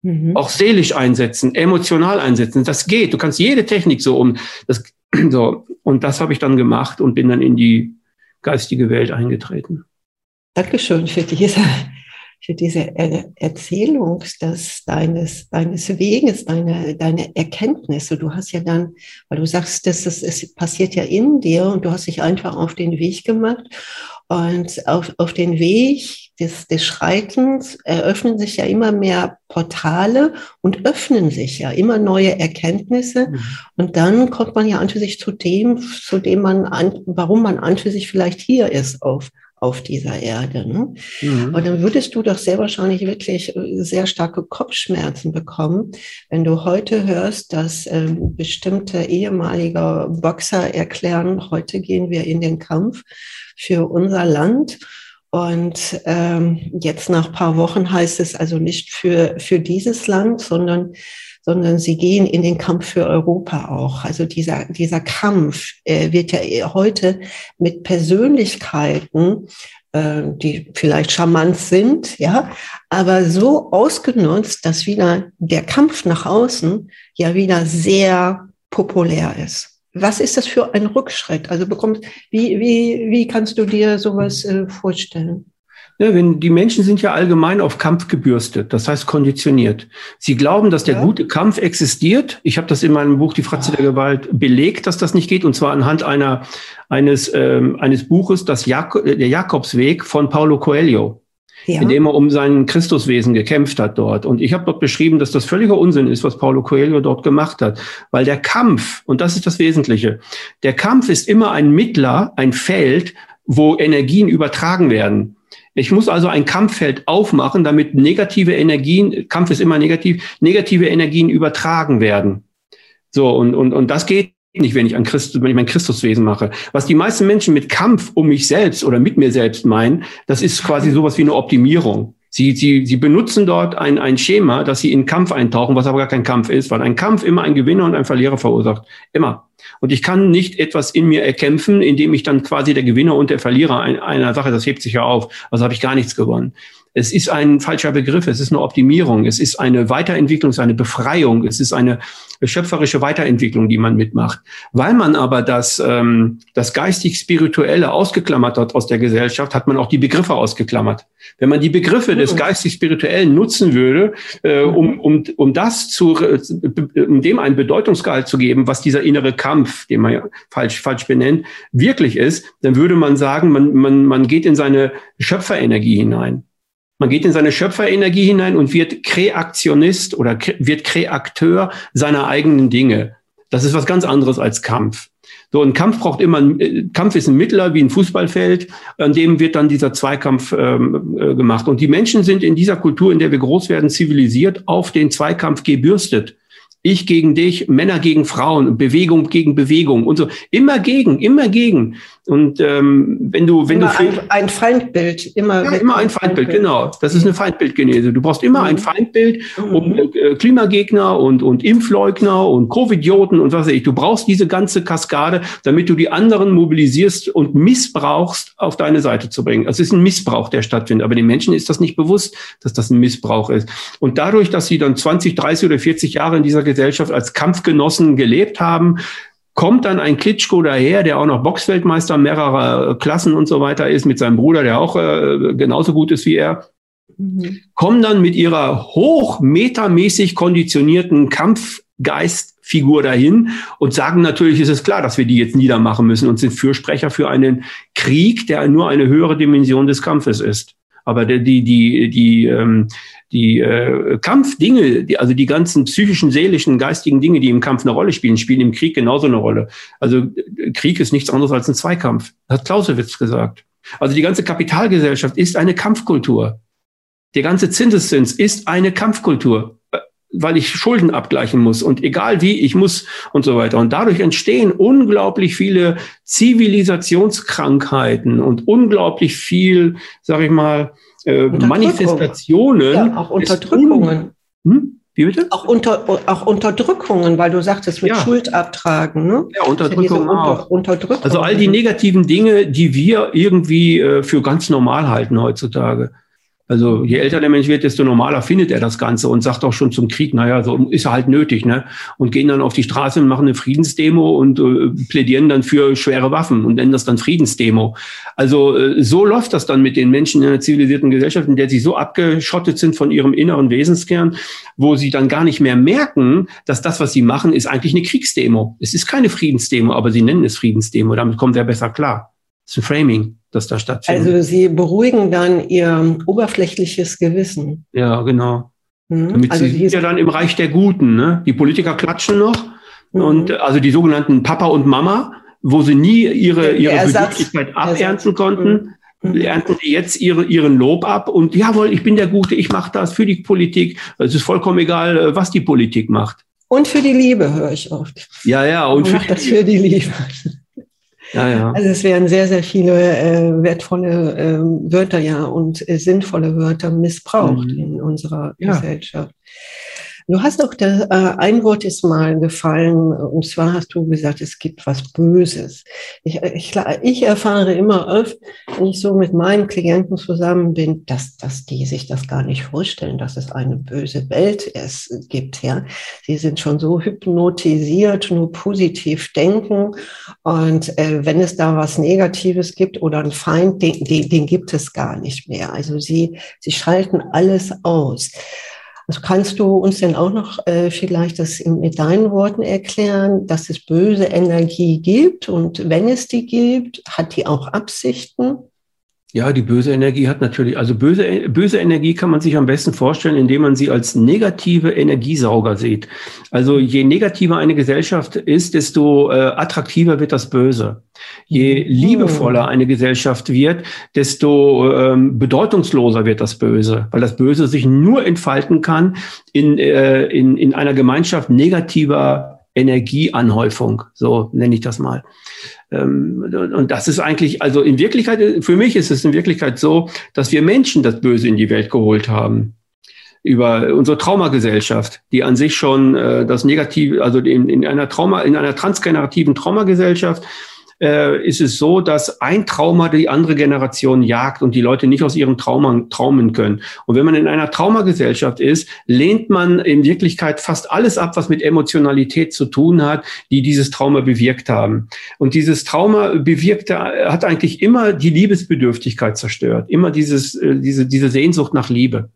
Mhm. Auch seelisch einsetzen, emotional einsetzen. Das geht. Du kannst jede Technik so um. Das, so. Und das habe ich dann gemacht und bin dann in die geistige Welt eingetreten. Dankeschön für diese für diese er Erzählung des, deines, deines Weges, deine, deine Erkenntnisse. Du hast ja dann, weil du sagst, das ist, es passiert ja in dir und du hast dich einfach auf den Weg gemacht. Und auf, auf den Weg des, des Schreitens eröffnen sich ja immer mehr Portale und öffnen sich ja immer neue Erkenntnisse. Mhm. Und dann kommt man ja an für sich zu dem, zu dem man, an, warum man an für sich vielleicht hier ist auf auf dieser Erde. Ne? Mhm. Und dann würdest du doch sehr wahrscheinlich wirklich äh, sehr starke Kopfschmerzen bekommen, wenn du heute hörst, dass ähm, bestimmte ehemalige Boxer erklären, heute gehen wir in den Kampf für unser Land. Und ähm, jetzt nach paar Wochen heißt es also nicht für, für dieses Land, sondern sondern sie gehen in den Kampf für Europa auch. Also dieser, dieser Kampf äh, wird ja heute mit Persönlichkeiten, äh, die vielleicht charmant sind, ja, aber so ausgenutzt, dass wieder der Kampf nach außen ja wieder sehr populär ist. Was ist das für ein Rückschritt? Also bekommst, wie, wie, wie kannst du dir sowas äh, vorstellen? Ja, wenn, die Menschen sind ja allgemein auf Kampf gebürstet, das heißt konditioniert. Sie glauben, dass der ja. gute Kampf existiert. Ich habe das in meinem Buch Die Fratze der Gewalt belegt, dass das nicht geht, und zwar anhand einer, eines, ähm, eines Buches, das Jak der Jakobsweg von Paulo Coelho. Ja. in dem er um sein Christuswesen gekämpft hat dort. Und ich habe dort beschrieben, dass das völliger Unsinn ist, was Paulo Coelho dort gemacht hat. Weil der Kampf, und das ist das Wesentliche, der Kampf ist immer ein Mittler, ein Feld, wo Energien übertragen werden. Ich muss also ein Kampffeld aufmachen, damit negative Energien, Kampf ist immer negativ, negative Energien übertragen werden. So, und, und, und das geht nicht, wenn ich an Christus, wenn ich mein Christuswesen mache. Was die meisten Menschen mit Kampf um mich selbst oder mit mir selbst meinen, das ist quasi sowas wie eine Optimierung. Sie, sie, sie benutzen dort ein, ein Schema, dass sie in Kampf eintauchen, was aber gar kein Kampf ist, weil ein Kampf immer ein Gewinner und ein Verlierer verursacht. Immer. Und ich kann nicht etwas in mir erkämpfen, indem ich dann quasi der Gewinner und der Verlierer einer Sache, das hebt sich ja auf. Also habe ich gar nichts gewonnen. Es ist ein falscher Begriff, es ist eine Optimierung, es ist eine Weiterentwicklung, es ist eine Befreiung, es ist eine schöpferische Weiterentwicklung, die man mitmacht. Weil man aber das, ähm, das geistig-spirituelle ausgeklammert hat aus der Gesellschaft, hat man auch die Begriffe ausgeklammert. Wenn man die Begriffe des mhm. geistig-spirituellen nutzen würde, äh, um, um, um das zu, um dem einen Bedeutungsgehalt zu geben, was dieser innere Kampf, den man ja falsch, falsch benennt, wirklich ist, dann würde man sagen, man, man, man geht in seine Schöpferenergie hinein. Man geht in seine Schöpferenergie hinein und wird Kreationist oder wird Kreakteur seiner eigenen Dinge. Das ist was ganz anderes als Kampf. So ein Kampf braucht immer, äh, Kampf ist ein Mittler wie ein Fußballfeld, an dem wird dann dieser Zweikampf ähm, äh, gemacht. Und die Menschen sind in dieser Kultur, in der wir groß werden, zivilisiert, auf den Zweikampf gebürstet ich gegen dich, Männer gegen Frauen, Bewegung gegen Bewegung und so. Immer gegen, immer gegen. Und ähm, wenn du, wenn immer du ein, ein Feindbild, immer, ja, immer ein Feindbild, Feindbild, genau. Das ist eine Feindbildgenese. Du brauchst immer mhm. ein Feindbild um mhm. äh, Klimagegner und und Impfleugner und Covidioten und was weiß ich. Du brauchst diese ganze Kaskade, damit du die anderen mobilisierst und missbrauchst, auf deine Seite zu bringen. Also es ist ein Missbrauch, der stattfindet. Aber den Menschen ist das nicht bewusst, dass das ein Missbrauch ist. Und dadurch, dass sie dann 20, 30 oder 40 Jahre in dieser Gesellschaft als Kampfgenossen gelebt haben, kommt dann ein Klitschko daher, der auch noch Boxweltmeister mehrerer Klassen und so weiter ist, mit seinem Bruder, der auch äh, genauso gut ist wie er, mhm. kommen dann mit ihrer hochmetamäßig konditionierten Kampfgeistfigur dahin und sagen natürlich, ist es klar, dass wir die jetzt niedermachen müssen und sind Fürsprecher für einen Krieg, der nur eine höhere Dimension des Kampfes ist. Aber die, die, die, die, ähm, die äh, Kampfdinge, die, also die ganzen psychischen, seelischen, geistigen Dinge, die im Kampf eine Rolle spielen, spielen im Krieg genauso eine Rolle. Also Krieg ist nichts anderes als ein Zweikampf, hat Clausewitz gesagt. Also die ganze Kapitalgesellschaft ist eine Kampfkultur. Der ganze Zinseszins ist eine Kampfkultur, weil ich Schulden abgleichen muss und egal wie, ich muss und so weiter. Und dadurch entstehen unglaublich viele Zivilisationskrankheiten und unglaublich viel, sag ich mal, äh, Manifestationen. Ja, auch Unterdrückungen. Hm? Wie bitte? Auch, unter, auch Unterdrückungen, weil du sagtest mit ja. Schuld abtragen. Ne? Ja, Unterdrückung ja auch. Unterdrückung. Also all die negativen Dinge, die wir irgendwie äh, für ganz normal halten heutzutage. Also je älter der Mensch wird, desto normaler findet er das Ganze und sagt auch schon zum Krieg, naja, so ist er halt nötig, ne? Und gehen dann auf die Straße und machen eine Friedensdemo und äh, plädieren dann für schwere Waffen und nennen das dann Friedensdemo. Also äh, so läuft das dann mit den Menschen in einer zivilisierten Gesellschaft, in der sie so abgeschottet sind von ihrem inneren Wesenskern, wo sie dann gar nicht mehr merken, dass das, was sie machen, ist eigentlich eine Kriegsdemo. Es ist keine Friedensdemo, aber sie nennen es Friedensdemo. Damit kommt er besser klar. Das ist ein Framing das da stattfindet. Also Sie beruhigen dann Ihr oberflächliches Gewissen. Ja, genau. Mhm. Damit also Sie sind ja dann im Reich der Guten. Ne? Die Politiker klatschen noch mhm. und also die sogenannten Papa und Mama, wo sie nie ihre, ihre Bedürftigkeit abernten konnten. Mhm. ernten sie jetzt ihre, ihren Lob ab und jawohl, ich bin der Gute, ich mache das für die Politik. Es ist vollkommen egal, äh, was die Politik macht. Und für die Liebe höre ich oft. Ja, ja. Und für, das für die Liebe. Ja, ja. Also es werden sehr, sehr viele äh, wertvolle äh, Wörter ja und äh, sinnvolle Wörter missbraucht mhm. in unserer ja. Gesellschaft. Du hast auch das, äh, ein Wort ist mal gefallen, und zwar hast du gesagt, es gibt was Böses. Ich, ich, ich erfahre immer öfter, wenn ich so mit meinen Klienten zusammen bin, dass, dass die sich das gar nicht vorstellen, dass es eine böse Welt es gibt. Ja, sie sind schon so hypnotisiert, nur positiv denken. Und äh, wenn es da was Negatives gibt oder einen Feind, den, den, den gibt es gar nicht mehr. Also sie, sie schalten alles aus. Also kannst du uns denn auch noch äh, vielleicht das mit deinen Worten erklären, dass es böse Energie gibt und wenn es die gibt, hat die auch Absichten? Ja, die böse Energie hat natürlich, also böse, böse Energie kann man sich am besten vorstellen, indem man sie als negative Energiesauger sieht. Also je negativer eine Gesellschaft ist, desto äh, attraktiver wird das Böse. Je liebevoller eine Gesellschaft wird, desto ähm, bedeutungsloser wird das Böse, weil das Böse sich nur entfalten kann in, äh, in, in einer Gemeinschaft negativer Energieanhäufung, so nenne ich das mal. Ähm, und das ist eigentlich, also in Wirklichkeit, für mich ist es in Wirklichkeit so, dass wir Menschen das Böse in die Welt geholt haben. Über unsere Traumagesellschaft, die an sich schon äh, das Negative, also in, in einer Trauma, in einer transgenerativen Traumagesellschaft äh, ist es so, dass ein Trauma die andere Generation jagt und die Leute nicht aus ihren Traumern traumen können. Und wenn man in einer Traumagesellschaft ist, lehnt man in Wirklichkeit fast alles ab, was mit Emotionalität zu tun hat, die dieses Trauma bewirkt haben. Und dieses Trauma bewirkte, hat eigentlich immer die Liebesbedürftigkeit zerstört, immer dieses, äh, diese, diese Sehnsucht nach Liebe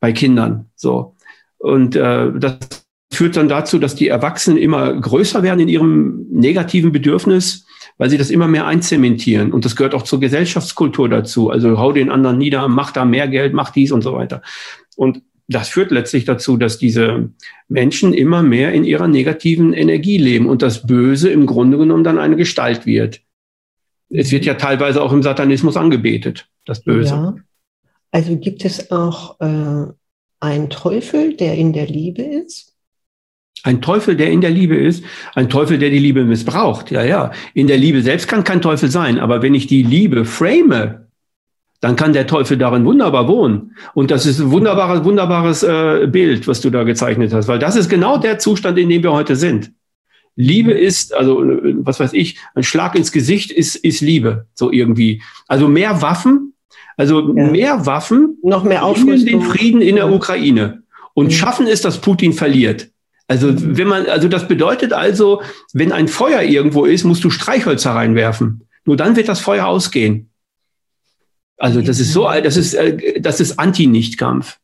bei Kindern. So. Und äh, das führt dann dazu, dass die Erwachsenen immer größer werden in ihrem negativen Bedürfnis weil sie das immer mehr einzementieren. Und das gehört auch zur Gesellschaftskultur dazu. Also hau den anderen nieder, mach da mehr Geld, mach dies und so weiter. Und das führt letztlich dazu, dass diese Menschen immer mehr in ihrer negativen Energie leben und das Böse im Grunde genommen dann eine Gestalt wird. Es wird ja teilweise auch im Satanismus angebetet, das Böse. Ja. Also gibt es auch äh, einen Teufel, der in der Liebe ist? Ein Teufel, der in der Liebe ist, ein Teufel, der die Liebe missbraucht. Ja, ja. In der Liebe selbst kann kein Teufel sein, aber wenn ich die Liebe frame, dann kann der Teufel darin wunderbar wohnen. Und das ist ein wunderbares, wunderbares äh, Bild, was du da gezeichnet hast, weil das ist genau der Zustand, in dem wir heute sind. Liebe ist, also was weiß ich, ein Schlag ins Gesicht ist, ist Liebe, so irgendwie. Also mehr Waffen, also ja. mehr Waffen, noch mehr Aufrüstung. den Frieden in der Ukraine und schaffen es, dass Putin verliert. Also wenn man, also das bedeutet also, wenn ein Feuer irgendwo ist, musst du Streichhölzer reinwerfen. Nur dann wird das Feuer ausgehen. Also das ist so, das ist, äh, das ist Anti-Nichtkampf.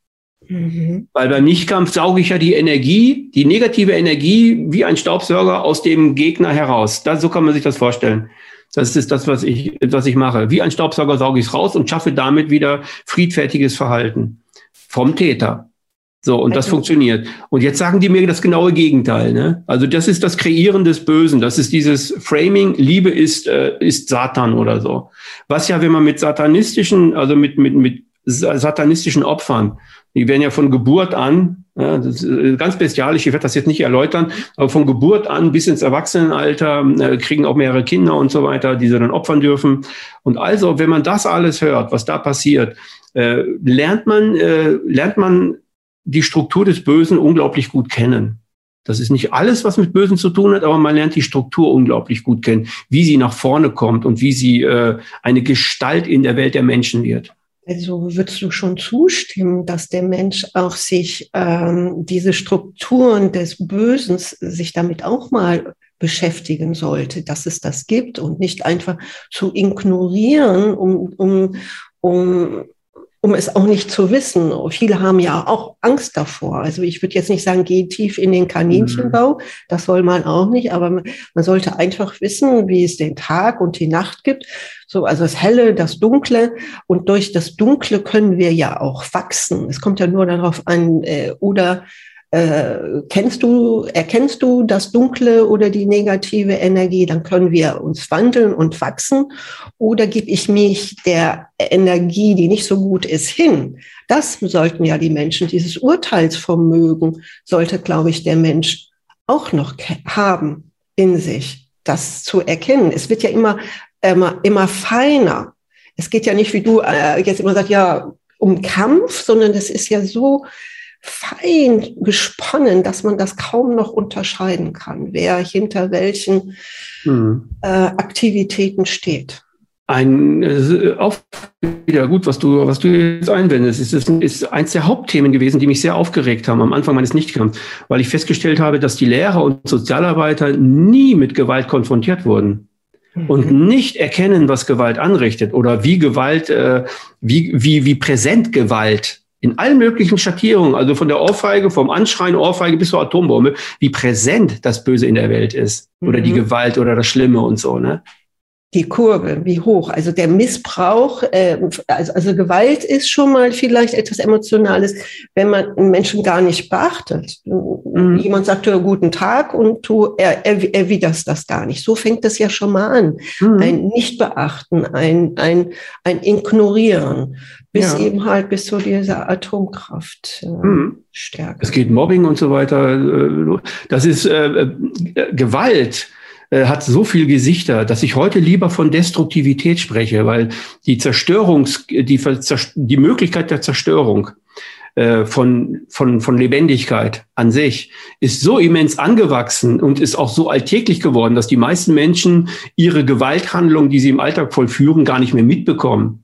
Mhm. Weil beim Nichtkampf sauge ich ja die Energie, die negative Energie wie ein Staubsauger aus dem Gegner heraus. Das, so kann man sich das vorstellen. Das ist das, was ich, was ich mache. Wie ein Staubsauger sauge ich es raus und schaffe damit wieder friedfertiges Verhalten vom Täter. So, und das funktioniert. Und jetzt sagen die mir das genaue Gegenteil. Ne? Also das ist das Kreieren des Bösen. Das ist dieses Framing, Liebe ist, äh, ist Satan oder so. Was ja, wenn man mit satanistischen, also mit, mit, mit satanistischen Opfern, die werden ja von Geburt an, ja, das ist äh, ganz bestialisch, ich werde das jetzt nicht erläutern, aber von Geburt an bis ins Erwachsenenalter äh, kriegen auch mehrere Kinder und so weiter, die sie dann opfern dürfen. Und also, wenn man das alles hört, was da passiert, äh, lernt man, äh, lernt man die Struktur des Bösen unglaublich gut kennen. Das ist nicht alles, was mit Bösen zu tun hat, aber man lernt die Struktur unglaublich gut kennen, wie sie nach vorne kommt und wie sie äh, eine Gestalt in der Welt der Menschen wird. Also würdest du schon zustimmen, dass der Mensch auch sich ähm, diese Strukturen des Bösen sich damit auch mal beschäftigen sollte, dass es das gibt und nicht einfach zu ignorieren, um, um, um um es auch nicht zu wissen. Viele haben ja auch Angst davor. Also ich würde jetzt nicht sagen, geh tief in den Kaninchenbau. Mhm. Das soll man auch nicht. Aber man sollte einfach wissen, wie es den Tag und die Nacht gibt. So, also das Helle, das Dunkle. Und durch das Dunkle können wir ja auch wachsen. Es kommt ja nur darauf an, äh, oder äh, kennst du, erkennst du das Dunkle oder die negative Energie, dann können wir uns wandeln und wachsen. Oder gebe ich mich der Energie, die nicht so gut ist, hin? Das sollten ja die Menschen, dieses Urteilsvermögen sollte, glaube ich, der Mensch auch noch haben in sich, das zu erkennen. Es wird ja immer, immer, immer feiner. Es geht ja nicht, wie du äh, jetzt immer sagst, ja, um Kampf, sondern es ist ja so, fein gesponnen, dass man das kaum noch unterscheiden kann, wer hinter welchen mhm. äh, Aktivitäten steht. Ein äh, auch wieder gut, was du was du jetzt einwendest, ist, ist, ist eins der Hauptthemen gewesen, die mich sehr aufgeregt haben am Anfang meines Nichtkampfs, weil ich festgestellt habe, dass die Lehrer und Sozialarbeiter nie mit Gewalt konfrontiert wurden und mhm. nicht erkennen, was Gewalt anrichtet oder wie Gewalt, äh, wie, wie, wie präsent Gewalt in allen möglichen Schattierungen, also von der Ohrfeige, vom Anschreien, Ohrfeige bis zur Atombombe, wie präsent das Böse in der Welt ist. Oder mhm. die Gewalt oder das Schlimme und so, ne? Die Kurve, wie hoch. Also der Missbrauch, äh, also, also Gewalt ist schon mal vielleicht etwas Emotionales, wenn man einen Menschen gar nicht beachtet. Mhm. Jemand sagt ja guten Tag und du er, er, erwiderst das gar nicht. So fängt das ja schon mal an. Mhm. Ein Nichtbeachten, ein, ein, ein Ignorieren, bis ja. eben halt bis zu dieser Atomkraft. Äh, mhm. Stärke. Es geht Mobbing und so weiter. Äh, das ist äh, äh Gewalt äh, hat so viel Gesichter, dass ich heute lieber von Destruktivität spreche, weil die Zerstörungs, die, die Möglichkeit der Zerstörung äh, von, von, von Lebendigkeit an sich ist so immens angewachsen und ist auch so alltäglich geworden, dass die meisten Menschen ihre Gewalthandlung, die sie im Alltag vollführen, gar nicht mehr mitbekommen.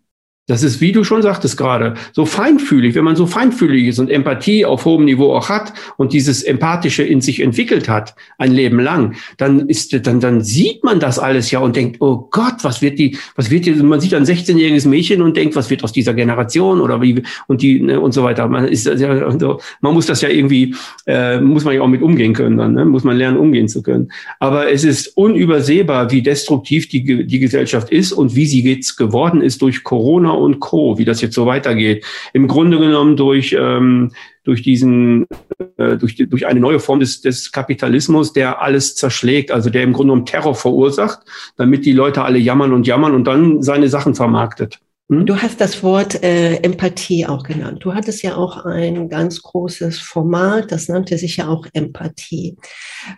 Das ist, wie du schon sagtest gerade, so feinfühlig. Wenn man so feinfühlig ist und Empathie auf hohem Niveau auch hat und dieses Empathische in sich entwickelt hat, ein Leben lang, dann ist, dann, dann sieht man das alles ja und denkt, oh Gott, was wird die, was wird die, man sieht ein 16-jähriges Mädchen und denkt, was wird aus dieser Generation oder wie, und die, ne, und so weiter. Man ist, ja, so, man muss das ja irgendwie, äh, muss man ja auch mit umgehen können dann, ne? muss man lernen, umgehen zu können. Aber es ist unübersehbar, wie destruktiv die, die Gesellschaft ist und wie sie jetzt geworden ist durch Corona und Co., wie das jetzt so weitergeht. Im Grunde genommen durch, ähm, durch diesen, äh, durch, durch eine neue Form des, des Kapitalismus, der alles zerschlägt, also der im Grunde genommen Terror verursacht, damit die Leute alle jammern und jammern und dann seine Sachen vermarktet. Hm? Du hast das Wort äh, Empathie auch genannt. Du hattest ja auch ein ganz großes Format, das nannte sich ja auch Empathie.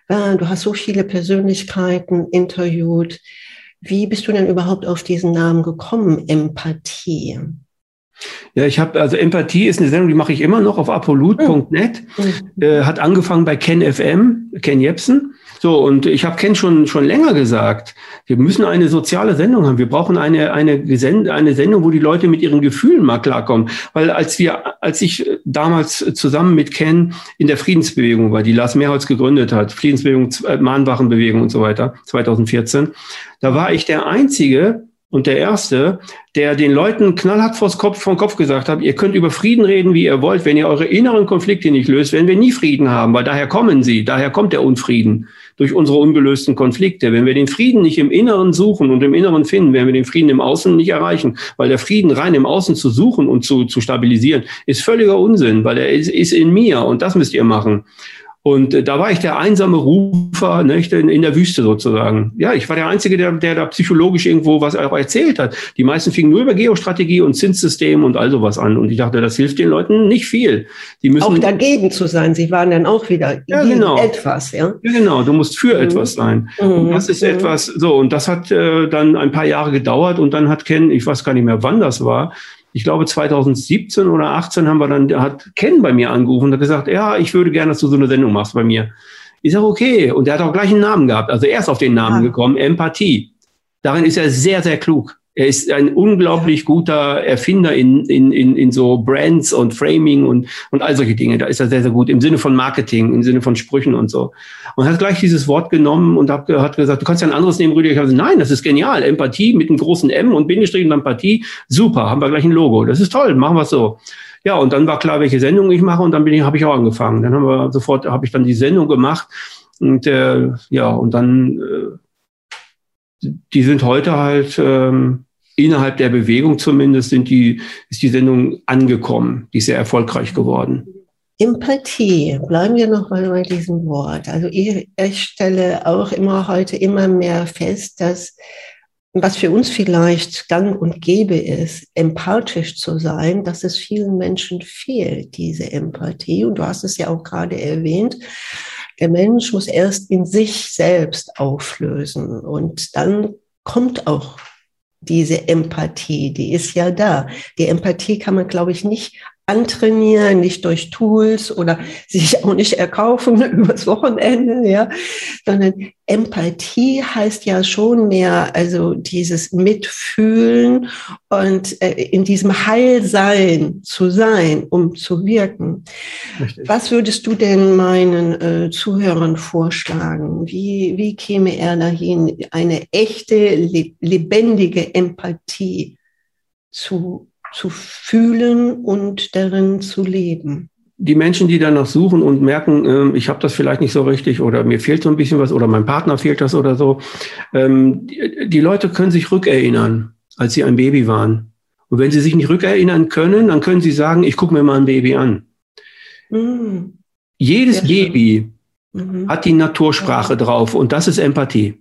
Äh, du hast so viele Persönlichkeiten interviewt. Wie bist du denn überhaupt auf diesen Namen gekommen, Empathie? Ja, ich habe, also Empathie ist eine Sendung, die mache ich immer noch auf apolut.net. Mhm. Äh, hat angefangen bei Ken FM, Ken Jepsen. So, und ich habe Ken schon, schon länger gesagt, wir müssen eine soziale Sendung haben. Wir brauchen eine, eine, eine Sendung, wo die Leute mit ihren Gefühlen mal klarkommen. Weil als wir, als ich damals zusammen mit Ken in der Friedensbewegung war, die Lars Mehrholz gegründet hat, Friedensbewegung, äh, Mahnwachenbewegung und so weiter, 2014, da war ich der Einzige, und der erste, der den Leuten knallhart vors Kopf, vom Kopf gesagt hat, ihr könnt über Frieden reden, wie ihr wollt. Wenn ihr eure inneren Konflikte nicht löst, werden wir nie Frieden haben, weil daher kommen sie, daher kommt der Unfrieden durch unsere ungelösten Konflikte. Wenn wir den Frieden nicht im Inneren suchen und im Inneren finden, werden wir den Frieden im Außen nicht erreichen, weil der Frieden rein im Außen zu suchen und zu, zu stabilisieren, ist völliger Unsinn, weil er ist, ist in mir und das müsst ihr machen. Und äh, da war ich der einsame Rufer nicht, in, in der Wüste sozusagen. Ja, ich war der Einzige, der, der da psychologisch irgendwo was auch erzählt hat. Die meisten fingen nur über Geostrategie und Zinssystem und all sowas an. Und ich dachte, das hilft den Leuten nicht viel. Die müssen auch dagegen zu sein. Sie waren dann auch wieder ja, genau. etwas. Ja? ja, genau. Du musst für mhm. etwas sein. Mhm. Und das ist mhm. etwas so. Und das hat äh, dann ein paar Jahre gedauert. Und dann hat Ken, ich weiß gar nicht mehr, wann das war, ich glaube 2017 oder 18 haben wir dann, hat Ken bei mir angerufen und hat gesagt, ja, ich würde gerne, dass du so eine Sendung machst bei mir. Ich sage, okay. Und er hat auch gleich einen Namen gehabt. Also er ist auf den Namen ja. gekommen, Empathie. Darin ist er sehr, sehr klug. Er ist ein unglaublich guter Erfinder in, in, in, in so Brands und Framing und, und all solche Dinge. Da ist er sehr, sehr gut im Sinne von Marketing, im Sinne von Sprüchen und so. Und hat gleich dieses Wort genommen und hat, hat gesagt, du kannst ja ein anderes nehmen, Rüdiger. Ich habe gesagt, nein, das ist genial. Empathie mit einem großen M und Bindestrich und Empathie. Super, haben wir gleich ein Logo. Das ist toll, machen wir es so. Ja, und dann war klar, welche Sendung ich mache und dann bin ich, habe ich auch angefangen. Dann haben wir sofort, habe ich dann die Sendung gemacht und äh, ja, und dann äh, die sind heute halt ähm, innerhalb der Bewegung zumindest sind die, ist die Sendung angekommen, die ist sehr erfolgreich geworden. Empathie, bleiben wir noch mal bei diesem Wort. Also ich, ich stelle auch immer heute immer mehr fest, dass was für uns vielleicht gang und gäbe ist, empathisch zu sein, dass es vielen Menschen fehlt, diese Empathie. Und du hast es ja auch gerade erwähnt, der Mensch muss erst in sich selbst auflösen und dann kommt auch diese Empathie, die ist ja da. Die Empathie kann man, glaube ich, nicht antrainieren, nicht durch Tools oder sich auch nicht erkaufen übers Wochenende, ja, sondern Empathie heißt ja schon mehr, also dieses Mitfühlen und äh, in diesem Heilsein zu sein, um zu wirken. Richtig. Was würdest du denn meinen äh, Zuhörern vorschlagen? Wie, wie käme er dahin, eine echte, lebendige Empathie zu zu fühlen und darin zu leben. Die Menschen, die danach suchen und merken, äh, ich habe das vielleicht nicht so richtig oder mir fehlt so ein bisschen was oder mein Partner fehlt das oder so, ähm, die, Leute können sich rückerinnern, als sie ein Baby waren. Und wenn sie sich nicht rückerinnern können, dann können sie sagen, ich gucke mir mal ein Baby an. Mhm. Jedes Baby mhm. hat die Natursprache ja. drauf und das ist Empathie.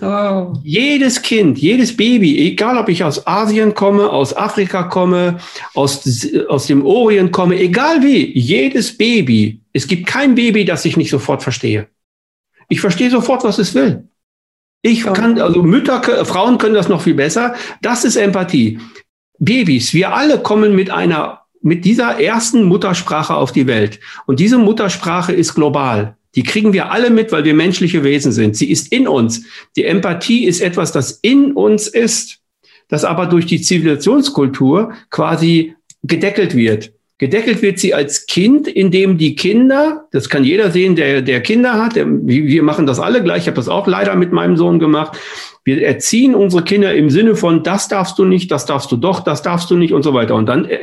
Oh. Jedes Kind, jedes Baby, egal ob ich aus Asien komme, aus Afrika komme, aus, aus dem Orient komme, egal wie, jedes Baby, es gibt kein Baby, das ich nicht sofort verstehe. Ich verstehe sofort, was es will. Ich kann, also Mütter, Frauen können das noch viel besser. Das ist Empathie. Babys, wir alle kommen mit einer, mit dieser ersten Muttersprache auf die Welt. Und diese Muttersprache ist global. Die kriegen wir alle mit, weil wir menschliche Wesen sind. Sie ist in uns. Die Empathie ist etwas, das in uns ist, das aber durch die Zivilisationskultur quasi gedeckelt wird. Gedeckelt wird sie als Kind, indem die Kinder, das kann jeder sehen, der, der Kinder hat, der, wir machen das alle gleich, ich habe das auch leider mit meinem Sohn gemacht. Wir erziehen unsere Kinder im Sinne von, das darfst du nicht, das darfst du doch, das darfst du nicht und so weiter. Und dann äh,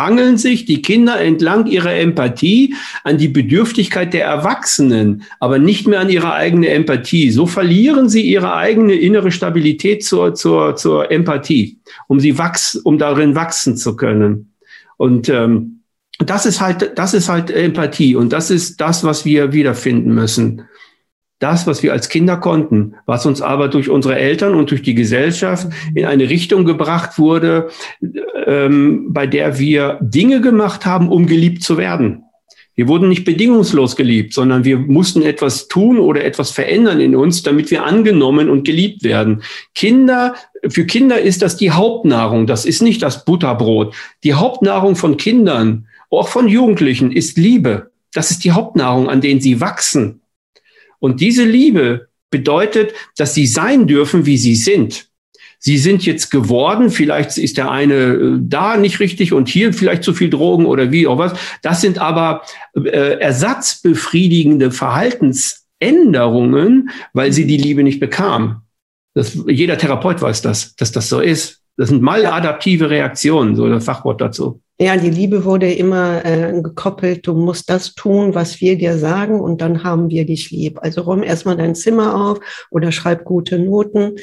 hangeln sich die Kinder entlang ihrer Empathie an die Bedürftigkeit der Erwachsenen, aber nicht mehr an ihre eigene Empathie. So verlieren sie ihre eigene innere Stabilität zur, zur, zur Empathie, um sie wachs, um darin wachsen zu können. Und ähm, das ist halt, das ist halt Empathie und das ist das, was wir wiederfinden müssen das, was wir als Kinder konnten, was uns aber durch unsere Eltern und durch die Gesellschaft in eine Richtung gebracht wurde, ähm, bei der wir Dinge gemacht haben, um geliebt zu werden. Wir wurden nicht bedingungslos geliebt, sondern wir mussten etwas tun oder etwas verändern in uns, damit wir angenommen und geliebt werden. Kinder, für Kinder ist das die Hauptnahrung. Das ist nicht das Butterbrot. Die Hauptnahrung von Kindern, auch von Jugendlichen, ist Liebe. Das ist die Hauptnahrung, an denen sie wachsen. Und diese Liebe bedeutet, dass sie sein dürfen, wie sie sind. Sie sind jetzt geworden, vielleicht ist der eine äh, da nicht richtig und hier vielleicht zu viel Drogen oder wie auch was. Das sind aber äh, ersatzbefriedigende Verhaltensänderungen, weil sie die Liebe nicht bekam. Das, jeder Therapeut weiß das, dass das so ist. Das sind maladaptive Reaktionen, so das Fachwort dazu. Ja, die Liebe wurde immer äh, gekoppelt, du musst das tun, was wir dir sagen und dann haben wir dich lieb. Also räum erstmal dein Zimmer auf oder schreib gute Noten,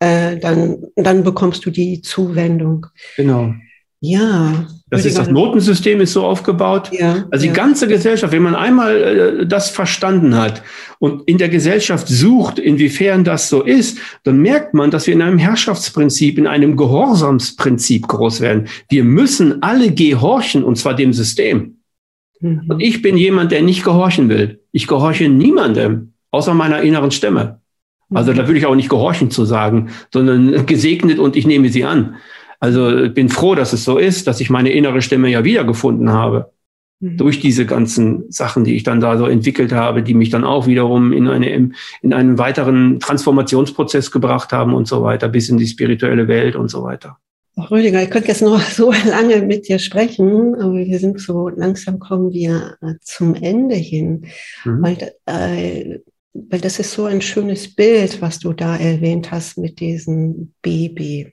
äh, dann, dann bekommst du die Zuwendung. Genau. Ja. Das ist das Notensystem ist so aufgebaut. Ja, also die ja. ganze Gesellschaft, wenn man einmal äh, das verstanden hat und in der Gesellschaft sucht, inwiefern das so ist, dann merkt man, dass wir in einem Herrschaftsprinzip, in einem Gehorsamsprinzip groß werden. Wir müssen alle gehorchen und zwar dem System. Mhm. Und ich bin jemand, der nicht gehorchen will. Ich gehorche niemandem, außer meiner inneren Stimme. Also da mhm. würde ich auch nicht gehorchen zu sagen, sondern gesegnet und ich nehme sie an. Also ich bin froh, dass es so ist, dass ich meine innere Stimme ja wiedergefunden habe. Mhm. Durch diese ganzen Sachen, die ich dann da so entwickelt habe, die mich dann auch wiederum in, eine, in einen weiteren Transformationsprozess gebracht haben und so weiter, bis in die spirituelle Welt und so weiter. Rüdiger, ich könnte jetzt noch so lange mit dir sprechen, aber wir sind so langsam kommen wir äh, zum Ende hin, mhm. weil, äh, weil das ist so ein schönes Bild, was du da erwähnt hast mit diesem Baby.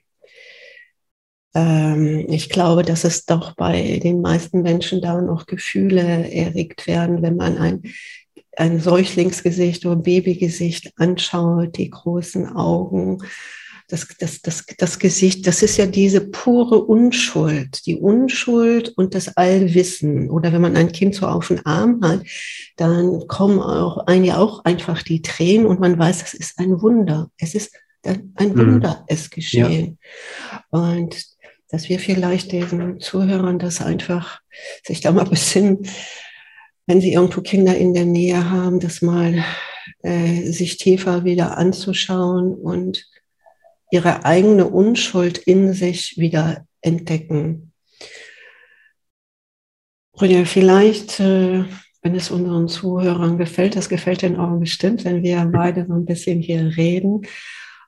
Ähm, ich glaube, dass es doch bei den meisten Menschen da noch Gefühle erregt werden, wenn man ein ein Säuglingsgesicht oder Babygesicht anschaut, die großen Augen, das, das, das, das Gesicht, das ist ja diese pure Unschuld, die Unschuld und das Allwissen. Oder wenn man ein Kind so auf den Arm hat, dann kommen auch ein ja auch einfach die Tränen und man weiß, das ist ein Wunder. Es ist ein mhm. Wunder, ist geschehen. Ja. Und dass wir vielleicht den Zuhörern das einfach sich da mal besinnen, wenn sie irgendwo Kinder in der Nähe haben, das mal äh, sich tiefer wieder anzuschauen und ihre eigene Unschuld in sich wieder entdecken. Rüdiger, vielleicht, äh, wenn es unseren Zuhörern gefällt, das gefällt den auch bestimmt, wenn wir beide so ein bisschen hier reden,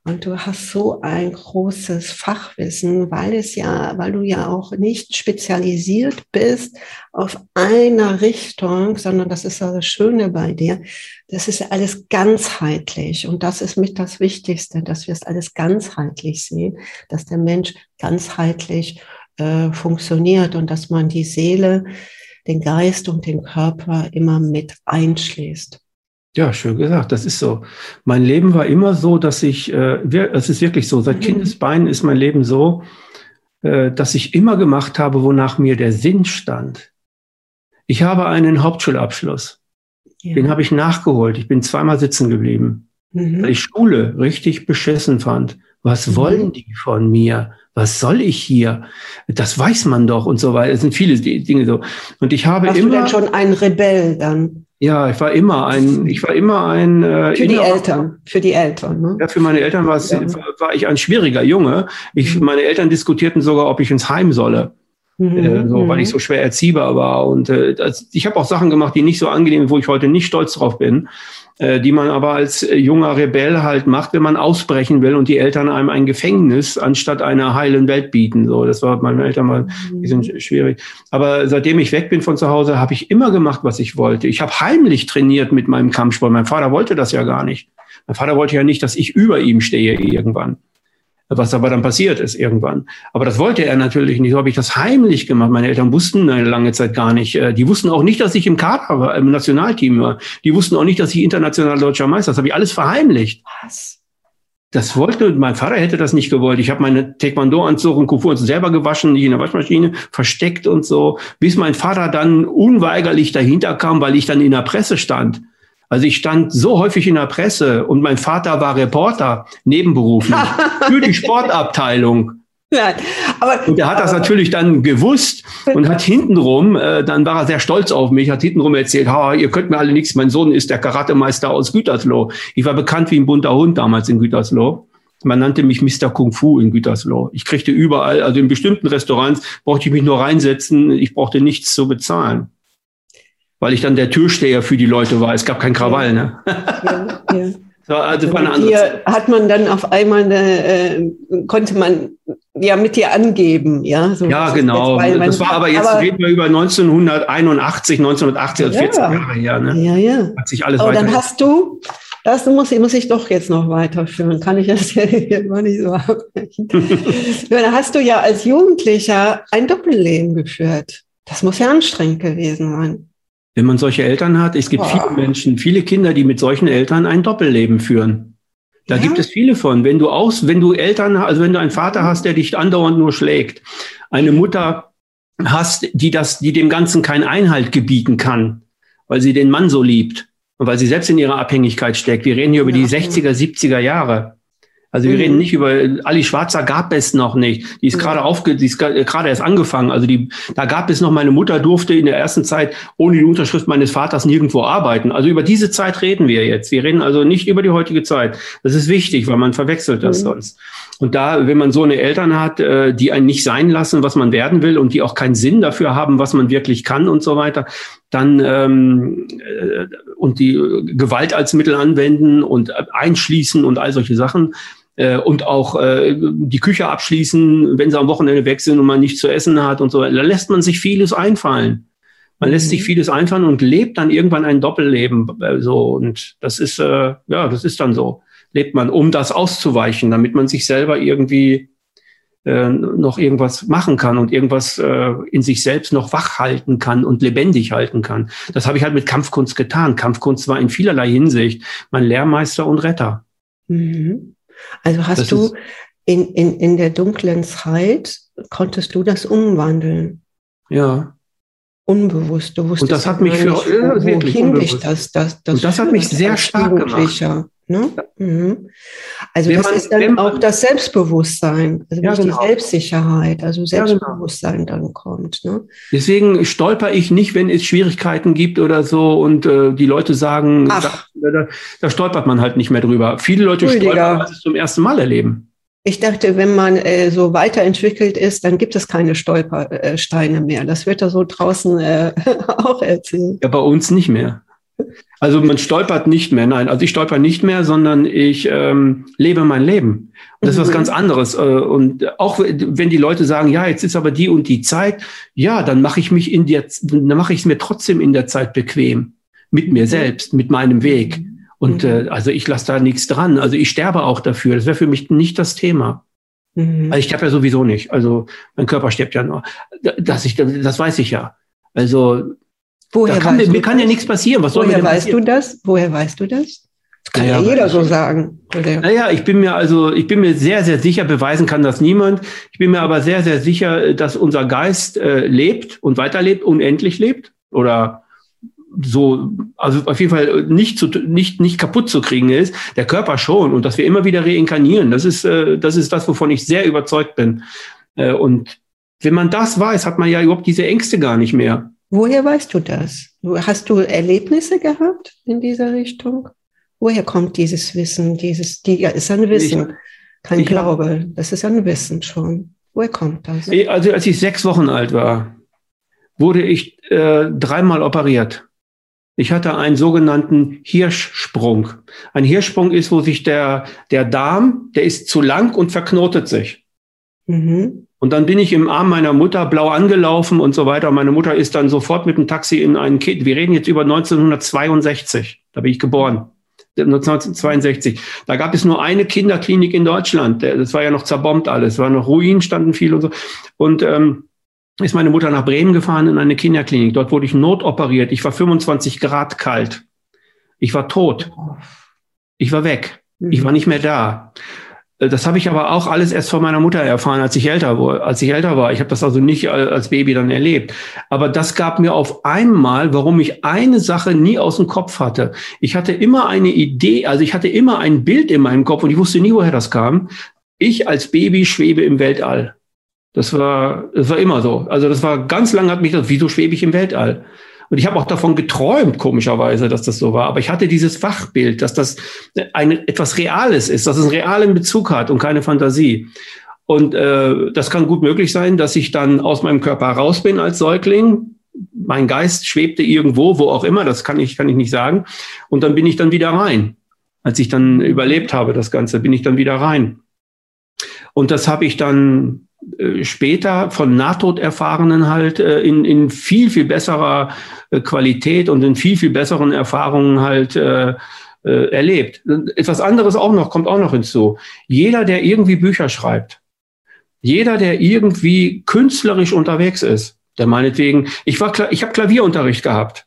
und du hast so ein großes Fachwissen, weil es ja, weil du ja auch nicht spezialisiert bist auf einer Richtung, sondern das ist das Schöne bei dir. Das ist alles ganzheitlich. Und das ist mit das Wichtigste, dass wir es alles ganzheitlich sehen, dass der Mensch ganzheitlich äh, funktioniert und dass man die Seele, den Geist und den Körper immer mit einschließt. Ja, schön gesagt. Das ist so. Mein Leben war immer so, dass ich, äh, es ist wirklich so, seit mhm. Kindesbeinen ist mein Leben so, äh, dass ich immer gemacht habe, wonach mir der Sinn stand. Ich habe einen Hauptschulabschluss. Ja. Den habe ich nachgeholt. Ich bin zweimal sitzen geblieben, mhm. weil ich Schule richtig beschissen fand. Was mhm. wollen die von mir? Was soll ich hier? Das weiß man doch und so weiter. Es sind viele Dinge so. Und ich habe Warst immer. Du denn schon ein Rebell dann? Ja, ich war immer ein, ich war immer ein. Äh, für die Eltern, für die Eltern. Ne? Ja, für meine Eltern war, es, ja. war ich ein schwieriger Junge. Ich, mhm. Meine Eltern diskutierten sogar, ob ich ins Heim solle. Mhm. Äh, so, weil ich mhm. so schwer erziehbar war. Und äh, das, ich habe auch Sachen gemacht, die nicht so angenehm, wo ich heute nicht stolz drauf bin, die man aber als äh, junger Rebell halt macht, wenn man ausbrechen will und die Eltern einem ein Gefängnis anstatt einer heilen Welt bieten. So, das war meine Eltern mal ein bisschen mhm. schwierig. Aber seitdem ich weg bin von zu Hause, habe ich immer gemacht, was ich wollte. Ich habe heimlich trainiert mit meinem Kampfsport. Mein Vater wollte das ja gar nicht. Mein Vater wollte ja nicht, dass ich über ihm stehe irgendwann was aber dann passiert ist irgendwann. Aber das wollte er natürlich nicht. So habe ich das heimlich gemacht. Meine Eltern wussten eine lange Zeit gar nicht. Äh, die wussten auch nicht, dass ich im Kader war, im Nationalteam war. Die wussten auch nicht, dass ich international deutscher Meister. Das habe ich alles verheimlicht. Was? Das wollte, mein Vater hätte das nicht gewollt. Ich habe meine Taekwondo-Anzug und Kufu selber gewaschen, nicht in der Waschmaschine, versteckt und so, bis mein Vater dann unweigerlich dahinter kam, weil ich dann in der Presse stand. Also ich stand so häufig in der Presse und mein Vater war Reporter nebenberuflich für die Sportabteilung. Nein, aber, und er hat das natürlich dann gewusst und hat hintenrum, äh, dann war er sehr stolz auf mich, hat hintenrum erzählt, ha, ihr könnt mir alle nichts, mein Sohn ist der Karatemeister aus Gütersloh. Ich war bekannt wie ein bunter Hund damals in Gütersloh. Man nannte mich Mr. Kung Fu in Gütersloh. Ich kriegte überall, also in bestimmten Restaurants brauchte ich mich nur reinsetzen, ich brauchte nichts zu bezahlen weil ich dann der Türsteher für die Leute war. Es gab kein Krawall, ne? Ja, ja. So, also war eine andere Hier hat man dann auf einmal eine, äh, konnte man ja mit dir angeben, ja. So ja, genau. Jetzt, das war aber jetzt aber, reden wir über 1981, 1980, also ja, 14 Jahre her, ne? Ja, ja. Hat sich alles aber. Dann hast du, das muss, muss ich doch jetzt noch weiterführen. Kann ich das ja immer nicht so abbrechen. dann hast du ja als Jugendlicher ein Doppelleben geführt. Das muss ja anstrengend gewesen sein wenn man solche Eltern hat. Es gibt Boah. viele Menschen, viele Kinder, die mit solchen Eltern ein Doppelleben führen. Da ja. gibt es viele von. Wenn du aus, wenn du Eltern, also wenn du einen Vater hast, der dich andauernd nur schlägt, eine Mutter hast, die das, die dem Ganzen keinen Einhalt gebieten kann, weil sie den Mann so liebt und weil sie selbst in ihrer Abhängigkeit steckt. Wir reden hier über die 60er, 70er Jahre. Also wir mhm. reden nicht über Ali Schwarzer gab es noch nicht. Die ist mhm. gerade aufge, die ist gerade erst angefangen. Also die, da gab es noch meine Mutter durfte in der ersten Zeit ohne die Unterschrift meines Vaters nirgendwo arbeiten. Also über diese Zeit reden wir jetzt. Wir reden also nicht über die heutige Zeit. Das ist wichtig, weil man verwechselt das mhm. sonst. Und da, wenn man so eine Eltern hat, äh, die einen nicht sein lassen, was man werden will und die auch keinen Sinn dafür haben, was man wirklich kann und so weiter, dann ähm, äh, und die Gewalt als Mittel anwenden und einschließen und all solche Sachen, äh, und auch äh, die Küche abschließen, wenn sie am Wochenende weg sind und man nichts zu essen hat und so. Da lässt man sich vieles einfallen. Man lässt sich mhm. vieles einfallen und lebt dann irgendwann ein Doppelleben. Äh, so und das ist äh, ja, das ist dann so. Lebt man, um das auszuweichen, damit man sich selber irgendwie äh, noch irgendwas machen kann und irgendwas äh, in sich selbst noch wach halten kann und lebendig halten kann. Das habe ich halt mit Kampfkunst getan. Kampfkunst war in vielerlei Hinsicht mein Lehrmeister und Retter. Mhm. Also hast das du in, in, in der dunklen Zeit, konntest du das umwandeln? Ja. Unbewusst. Du wusstest und das hat mich für nicht, äh, wohin dich das, das, das, und das hat mich sehr stark gemacht. Ne? Mhm. Also wenn das man, ist dann man, auch das Selbstbewusstsein, also ja, genau. die Selbstsicherheit, also Selbstbewusstsein ja, genau. dann kommt. Ne? Deswegen stolper ich nicht, wenn es Schwierigkeiten gibt oder so und äh, die Leute sagen, da, da, da, stolpert man halt nicht mehr drüber. Viele Leute Rüdiger. stolpern, weil sie es zum ersten Mal erleben. Ich dachte, wenn man äh, so weiterentwickelt ist, dann gibt es keine Stolpersteine mehr. Das wird da so draußen äh, auch erzählt. Ja, bei uns nicht mehr. Also man stolpert nicht mehr, nein. Also ich stolper nicht mehr, sondern ich ähm, lebe mein Leben. Und das ist was mhm. ganz anderes. Äh, und auch wenn die Leute sagen, ja, jetzt ist aber die und die Zeit, ja, dann mache ich mich in der, dann mache ich es mir trotzdem in der Zeit bequem mit mir mhm. selbst, mit meinem Weg. Und mhm. äh, also ich lasse da nichts dran. Also ich sterbe auch dafür. Das wäre für mich nicht das Thema. Mhm. Also ich sterbe ja sowieso nicht. Also mein Körper stirbt ja nur. Das, ich, das weiß ich ja. Also Woher kann, mir, mir kann ja nichts passieren. Was soll Woher weißt passieren? du das? Woher weißt du das? Das kann naja, ja jeder so sagen. Oder? Naja, ich bin mir also, ich bin mir sehr, sehr sicher, beweisen kann das niemand. Ich bin mir aber sehr, sehr sicher, dass unser Geist äh, lebt und weiterlebt, unendlich lebt oder so, also auf jeden Fall nicht, zu, nicht, nicht kaputt zu kriegen ist, der Körper schon und dass wir immer wieder reinkarnieren. Das ist, äh, das ist das, wovon ich sehr überzeugt bin. Äh, und wenn man das weiß, hat man ja überhaupt diese Ängste gar nicht mehr. Woher weißt du das? Hast du Erlebnisse gehabt in dieser Richtung? Woher kommt dieses Wissen? Dieses, die, ja, ist ein Wissen, kein ich, Glaube. Das ist ein Wissen schon. Woher kommt das? Also als ich sechs Wochen alt war, wurde ich äh, dreimal operiert. Ich hatte einen sogenannten Hirschsprung. Ein Hirschsprung ist, wo sich der, der Darm, der ist zu lang und verknotet sich. Mhm. Und dann bin ich im Arm meiner Mutter blau angelaufen und so weiter. meine Mutter ist dann sofort mit dem Taxi in ein Kind. Wir reden jetzt über 1962. Da bin ich geboren. 1962. Da gab es nur eine Kinderklinik in Deutschland. Das war ja noch zerbombt alles. Es waren noch Ruinen, standen viel und so. Und ähm, ist meine Mutter nach Bremen gefahren in eine Kinderklinik. Dort wurde ich notoperiert. Ich war 25 Grad kalt. Ich war tot. Ich war weg. Ich war nicht mehr da. Äh, das habe ich aber auch alles erst von meiner Mutter erfahren, als ich älter war. Als ich älter war. Ich habe das also nicht als Baby dann erlebt. Aber das gab mir auf einmal, warum ich eine Sache nie aus dem Kopf hatte. Ich hatte immer eine Idee, also ich hatte immer ein Bild in meinem Kopf und ich wusste nie, woher das kam. Ich als Baby schwebe im Weltall. Das war, das war immer so. Also das war ganz lange hat mich das, wieso schwebe ich im Weltall? Und ich habe auch davon geträumt, komischerweise, dass das so war. Aber ich hatte dieses Wachbild, dass das ein, etwas Reales ist, dass es einen realen Bezug hat und keine Fantasie. Und äh, das kann gut möglich sein, dass ich dann aus meinem Körper raus bin als Säugling. Mein Geist schwebte irgendwo, wo auch immer, das kann ich, kann ich nicht sagen. Und dann bin ich dann wieder rein. Als ich dann überlebt habe, das Ganze, bin ich dann wieder rein. Und das habe ich dann später von Nahtoderfahrenen halt äh, in, in viel, viel besserer äh, Qualität und in viel, viel besseren Erfahrungen halt äh, äh, erlebt. Etwas anderes auch noch, kommt auch noch hinzu. Jeder, der irgendwie Bücher schreibt, jeder, der irgendwie künstlerisch unterwegs ist, der meinetwegen, ich war, ich habe Klavierunterricht gehabt.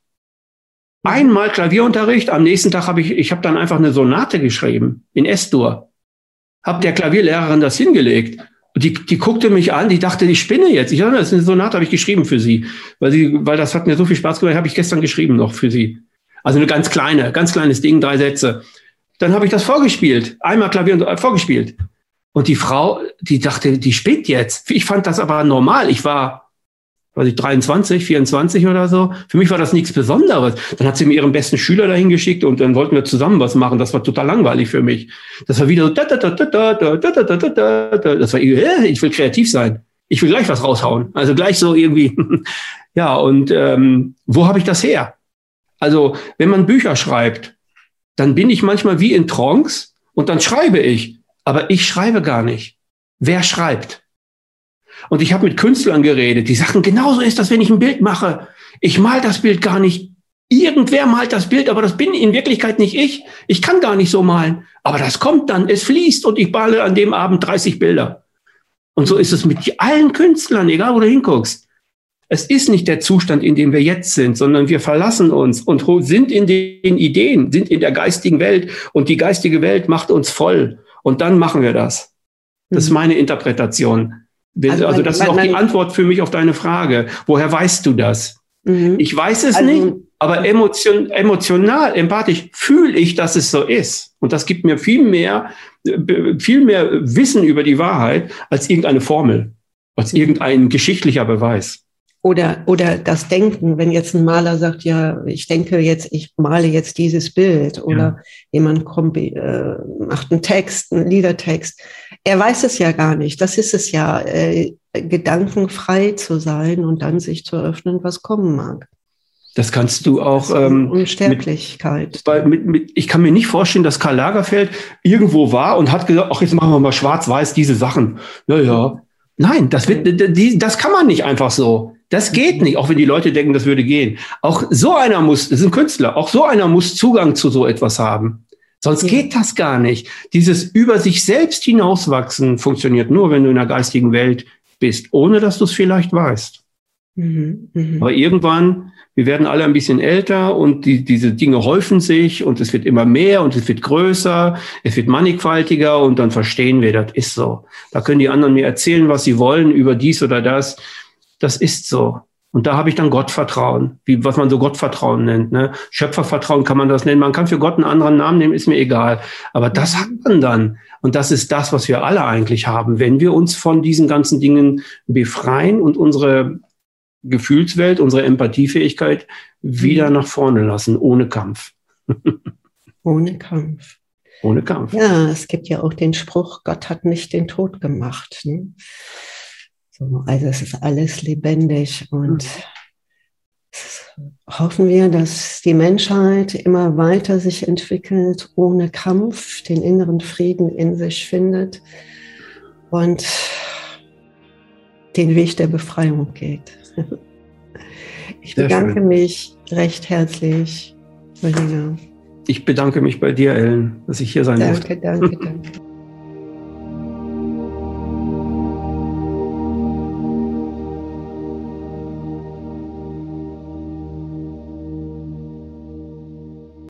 Einmal Klavierunterricht, am nächsten Tag habe ich, ich habe dann einfach eine Sonate geschrieben in S-Dur. Hab der Klavierlehrerin das hingelegt die, die guckte mich an, die dachte, ich spinne jetzt. Ich dachte, das ist eine Sonate, habe ich geschrieben für sie. Weil sie, weil das hat mir so viel Spaß gemacht, habe ich gestern geschrieben noch für sie. Also eine ganz kleine, ganz kleines Ding, drei Sätze. dann habe ich das vorgespielt. Einmal Klavier und vorgespielt. Und die Frau, die dachte, die spinnt jetzt. Ich fand das aber normal. Ich war, weiß ich, 23, 24 oder so. Für mich war das nichts Besonderes. Dann hat sie mir ihren besten Schüler dahin geschickt und dann wollten wir zusammen was machen. Das war total langweilig für mich. Das war wieder so, da, da, da, da, da, da, da, da, da, da. das war, ich will kreativ sein. Ich will gleich was raushauen. Also gleich so irgendwie. ja, und ähm, wo habe ich das her? Also, wenn man Bücher schreibt, dann bin ich manchmal wie in Trance und dann schreibe ich. Aber ich schreibe gar nicht. Wer schreibt? Und ich habe mit Künstlern geredet, die sagen, genauso ist das, wenn ich ein Bild mache. Ich mal das Bild gar nicht. Irgendwer malt das Bild, aber das bin in Wirklichkeit nicht ich. Ich kann gar nicht so malen. Aber das kommt dann, es fließt und ich male an dem Abend 30 Bilder. Und so ist es mit allen Künstlern, egal wo du hinguckst. Es ist nicht der Zustand, in dem wir jetzt sind, sondern wir verlassen uns und sind in den Ideen, sind in der geistigen Welt und die geistige Welt macht uns voll. Und dann machen wir das. Das ist mhm. meine Interpretation. Also, also das ist auch die Antwort für mich auf deine Frage. Woher weißt du das? Mhm. Ich weiß es also, nicht, aber emotion, emotional, empathisch fühle ich, dass es so ist. Und das gibt mir viel mehr, viel mehr Wissen über die Wahrheit als irgendeine Formel, als mhm. irgendein geschichtlicher Beweis. Oder, oder das Denken, wenn jetzt ein Maler sagt, ja, ich denke jetzt, ich male jetzt dieses Bild oder ja. jemand kommt, äh, macht einen Text, einen Liedertext. Er weiß es ja gar nicht. Das ist es ja, äh, gedankenfrei zu sein und dann sich zu öffnen, was kommen mag. Das kannst du auch. Ähm, Unsterblichkeit. Mit, mit, mit, ich kann mir nicht vorstellen, dass Karl Lagerfeld irgendwo war und hat gesagt, ach, jetzt machen wir mal schwarz-weiß diese Sachen. Ja, ja. Nein, das, wird, das kann man nicht einfach so. Das geht nicht, auch wenn die Leute denken, das würde gehen. Auch so einer muss, das ist ein Künstler, auch so einer muss Zugang zu so etwas haben. Sonst ja. geht das gar nicht. Dieses über sich selbst hinauswachsen funktioniert nur, wenn du in der geistigen Welt bist, ohne dass du es vielleicht weißt. Mhm, mh. Aber irgendwann, wir werden alle ein bisschen älter und die, diese Dinge häufen sich und es wird immer mehr und es wird größer, es wird mannigfaltiger und dann verstehen wir, das ist so. Da können die anderen mir erzählen, was sie wollen über dies oder das. Das ist so. Und da habe ich dann Gottvertrauen, wie was man so Gottvertrauen nennt. Ne? Schöpfervertrauen kann man das nennen. Man kann für Gott einen anderen Namen nehmen, ist mir egal. Aber das hat man dann. Und das ist das, was wir alle eigentlich haben, wenn wir uns von diesen ganzen Dingen befreien und unsere Gefühlswelt, unsere Empathiefähigkeit wieder nach vorne lassen, ohne Kampf. ohne Kampf. Ohne Kampf. Ja, es gibt ja auch den Spruch, Gott hat nicht den Tod gemacht. Ne? So, also es ist alles lebendig und mhm. hoffen wir, dass die Menschheit immer weiter sich entwickelt, ohne Kampf, den inneren Frieden in sich findet und den Weg der Befreiung geht. Ich bedanke mich recht herzlich, Rüdiger. Ich bedanke mich bei dir, Ellen, dass ich hier sein danke, durfte. Danke, danke, danke.